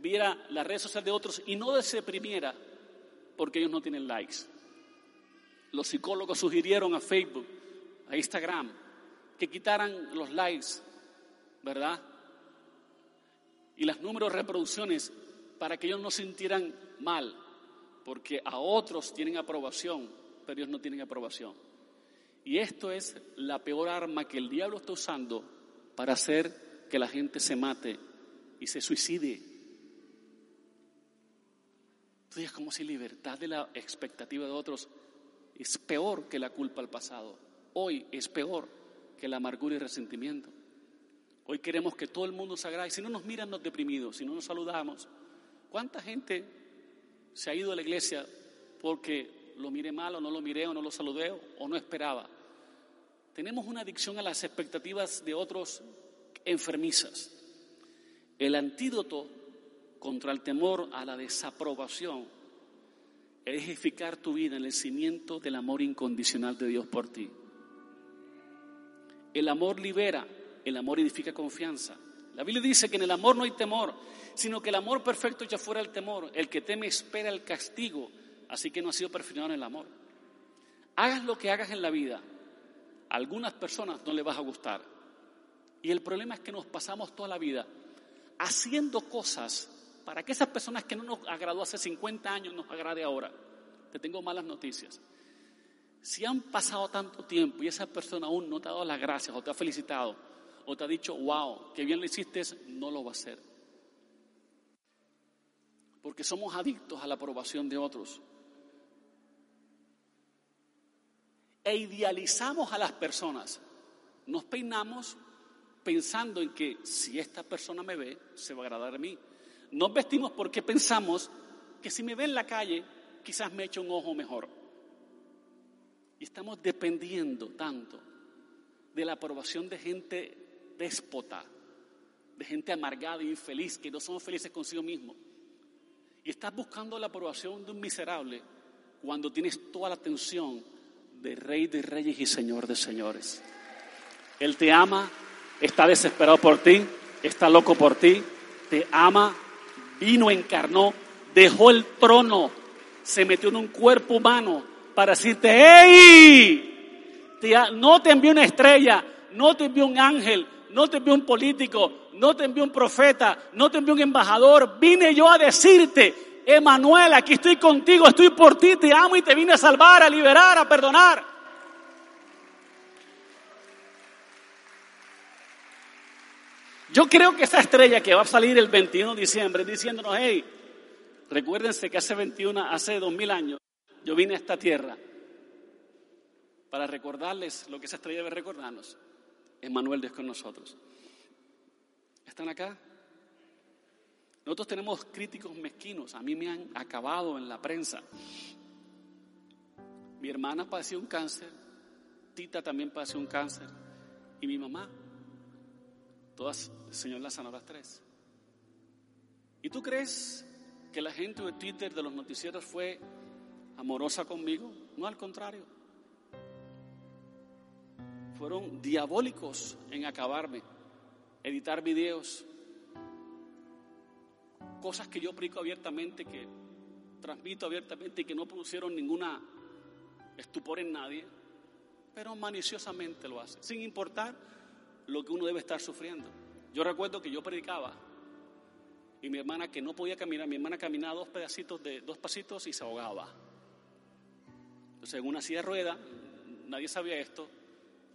[SPEAKER 1] viera las redes sociales de otros y no se deprimiera porque ellos no tienen likes. Los psicólogos sugirieron a Facebook, a Instagram, que quitaran los likes, ¿verdad? Y los números reproducciones para que ellos no sintieran mal, porque a otros tienen aprobación pero ellos no tienen aprobación. Y esto es la peor arma que el diablo está usando para hacer que la gente se mate y se suicide. Entonces es como si libertad de la expectativa de otros es peor que la culpa al pasado. Hoy es peor que la amargura y resentimiento. Hoy queremos que todo el mundo se agrade. Si no nos miran, nos deprimimos. Si no nos saludamos. ¿Cuánta gente se ha ido a la iglesia porque lo miré mal o no lo miré o no lo saludé o no esperaba. Tenemos una adicción a las expectativas de otros enfermizas. El antídoto contra el temor a la desaprobación es edificar tu vida en el cimiento del amor incondicional de Dios por ti. El amor libera, el amor edifica confianza. La Biblia dice que en el amor no hay temor, sino que el amor perfecto ya fuera el temor. El que teme espera el castigo así que no ha sido perfeccionado en el amor. Hagas lo que hagas en la vida, a algunas personas no le vas a gustar. Y el problema es que nos pasamos toda la vida haciendo cosas para que esas personas que no nos agradó hace 50 años nos agrade ahora. Te tengo malas noticias. Si han pasado tanto tiempo y esa persona aún no te ha dado las gracias o te ha felicitado o te ha dicho, wow, qué bien lo hiciste, no lo va a hacer. Porque somos adictos a la aprobación de otros. e idealizamos a las personas. Nos peinamos pensando en que si esta persona me ve, se va a agradar a mí. Nos vestimos porque pensamos que si me ve en la calle, quizás me eche un ojo mejor. Y estamos dependiendo tanto de la aprobación de gente déspota, de gente amargada e infeliz, que no son felices consigo mismo. Y estás buscando la aprobación de un miserable cuando tienes toda la atención de Rey de Reyes y Señor de Señores. Él te ama, está desesperado por ti, está loco por ti, te ama, vino, encarnó, dejó el trono, se metió en un cuerpo humano para decirte, ¡hey! no te envió una estrella, no te envió un ángel, no te envió un político, no te envió un profeta, no te envió un embajador. Vine yo a decirte, Emanuel, aquí estoy contigo, estoy por ti, te amo y te vine a salvar, a liberar, a perdonar. Yo creo que esa estrella que va a salir el 21 de diciembre diciéndonos, hey, recuérdense que hace 21, hace 2000 años, yo vine a esta tierra para recordarles lo que esa estrella debe recordarnos. Emanuel Dios con nosotros. ¿Están acá? Nosotros tenemos críticos mezquinos. A mí me han acabado en la prensa. Mi hermana padeció un cáncer. Tita también padeció un cáncer. Y mi mamá Todas, Señor las sanó las tres. ¿Y tú crees que la gente de Twitter, de los noticieros, fue amorosa conmigo? No, al contrario. Fueron diabólicos en acabarme, editar videos, cosas que yo aplico abiertamente, que transmito abiertamente y que no producieron ninguna estupor en nadie, pero maliciosamente lo hacen, sin importar lo que uno debe estar sufriendo. Yo recuerdo que yo predicaba y mi hermana que no podía caminar, mi hermana caminaba dos pedacitos de dos pasitos y se ahogaba. Entonces en una silla de rueda, nadie sabía esto,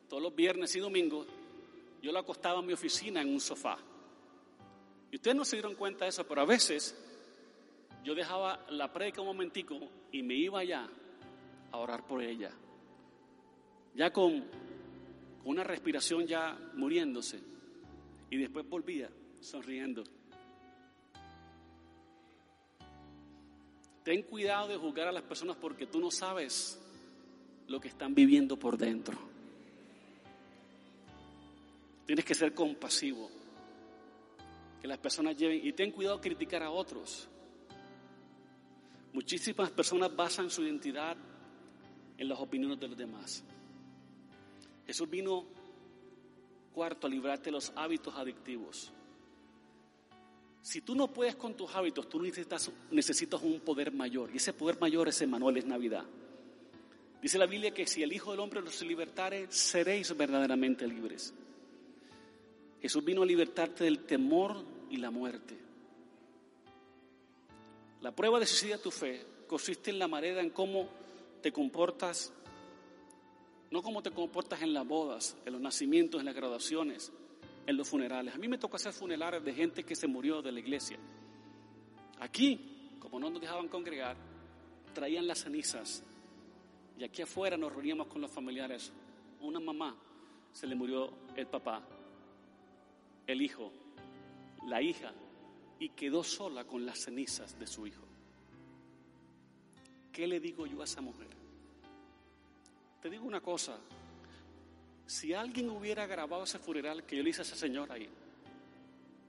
[SPEAKER 1] todos los viernes y domingos yo la acostaba en mi oficina en un sofá. Y ustedes no se dieron cuenta de eso, pero a veces yo dejaba la predica un momentico y me iba allá a orar por ella. Ya con con una respiración ya muriéndose, y después volvía sonriendo. Ten cuidado de juzgar a las personas porque tú no sabes lo que están viviendo por dentro. Tienes que ser compasivo. Que las personas lleven y ten cuidado de criticar a otros. Muchísimas personas basan su identidad en las opiniones de los demás. Jesús vino, cuarto, a librarte de los hábitos adictivos. Si tú no puedes con tus hábitos, tú necesitas, necesitas un poder mayor. Y ese poder mayor es Emanuel, es Navidad. Dice la Biblia que si el Hijo del Hombre los libertare, seréis verdaderamente libres. Jesús vino a libertarte del temor y la muerte. La prueba de sigue tu fe consiste en la manera en cómo te comportas no cómo te comportas en las bodas, en los nacimientos, en las graduaciones, en los funerales. A mí me tocó hacer funerales de gente que se murió de la iglesia. Aquí, como no nos dejaban congregar, traían las cenizas. Y aquí afuera nos reuníamos con los familiares. Una mamá se le murió el papá, el hijo, la hija, y quedó sola con las cenizas de su hijo. ¿Qué le digo yo a esa mujer? Te digo una cosa, si alguien hubiera grabado ese funeral que yo le hice a esa señora ahí,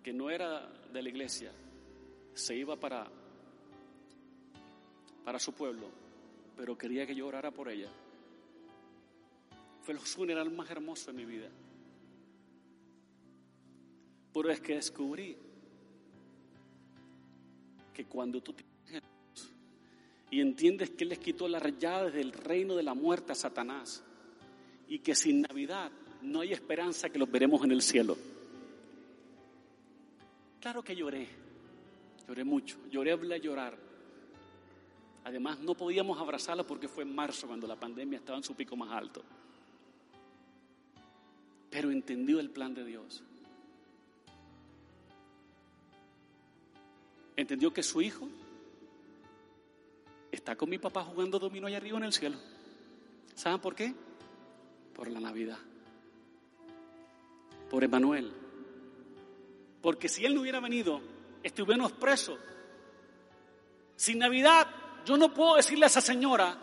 [SPEAKER 1] que no era de la iglesia, se iba para, para su pueblo, pero quería que yo orara por ella. Fue el funeral más hermoso de mi vida. Pero es que descubrí que cuando tú y entiendes que Él les quitó las llaves del reino de la muerte a Satanás y que sin Navidad no hay esperanza que los veremos en el cielo. Claro que lloré, lloré mucho, lloré a llorar. Además no podíamos abrazarla porque fue en marzo cuando la pandemia estaba en su pico más alto. Pero entendió el plan de Dios. Entendió que su hijo está con mi papá jugando dominó allá arriba en el cielo. ¿Saben por qué? Por la Navidad. Por Emanuel. Porque si él no hubiera venido, estuviéramos presos. Sin Navidad, yo no puedo decirle a esa señora,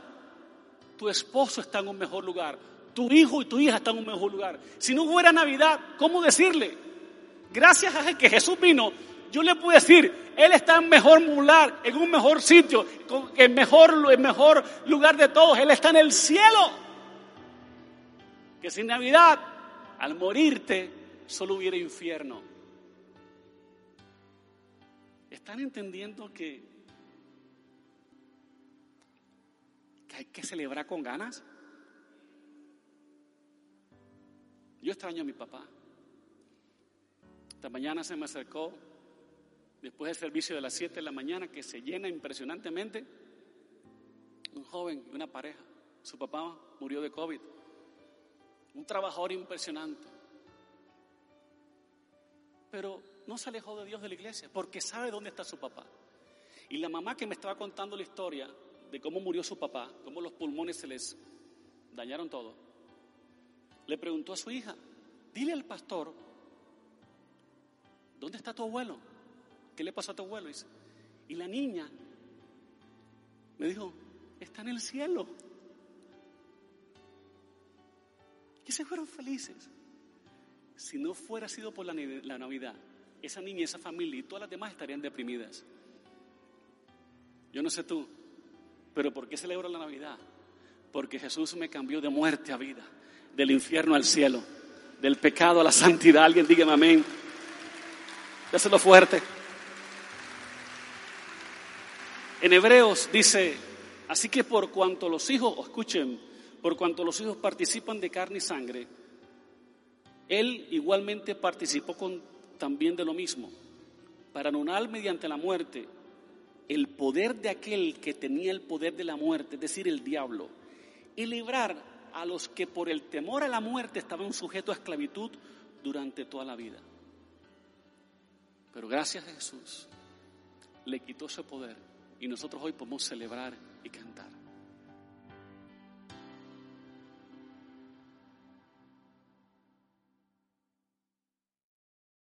[SPEAKER 1] tu esposo está en un mejor lugar, tu hijo y tu hija están en un mejor lugar. Si no hubiera Navidad, ¿cómo decirle? Gracias a que Jesús vino, yo le puedo decir, Él está en mejor lugar, en un mejor sitio, en mejor, el mejor lugar de todos. Él está en el cielo. Que sin Navidad, al morirte, solo hubiera infierno. ¿Están entendiendo que hay que celebrar con ganas? Yo extraño a mi papá. Esta mañana se me acercó, después del servicio de las 7 de la mañana, que se llena impresionantemente, un joven y una pareja. Su papá murió de COVID. Un trabajador impresionante. Pero no se alejó de Dios de la iglesia porque sabe dónde está su papá. Y la mamá que me estaba contando la historia de cómo murió su papá, cómo los pulmones se les dañaron todo, le preguntó a su hija, dile al pastor, ¿dónde está tu abuelo? ¿Qué le pasó a tu abuelo? Y la niña me dijo, está en el cielo. Y se fueron felices. Si no fuera sido por la, Navidad, esa niña, esa familia y todas las demás estarían deprimidas. Yo no sé tú, pero ¿por qué celebro la Navidad? Porque Jesús me cambió de muerte a vida, del infierno al cielo, del pecado a la santidad. Alguien dígame amén. Dáselo fuerte. En Hebreos dice, así que por cuanto los hijos, escuchen, por cuanto los hijos participan de carne y sangre, él igualmente participó con también de lo mismo, para anular mediante la muerte el poder de aquel que tenía el poder de la muerte, es decir, el diablo, y librar a los que por el temor a la muerte estaban sujetos a esclavitud durante toda la vida. Pero gracias a Jesús le quitó ese poder y nosotros hoy podemos celebrar y cantar.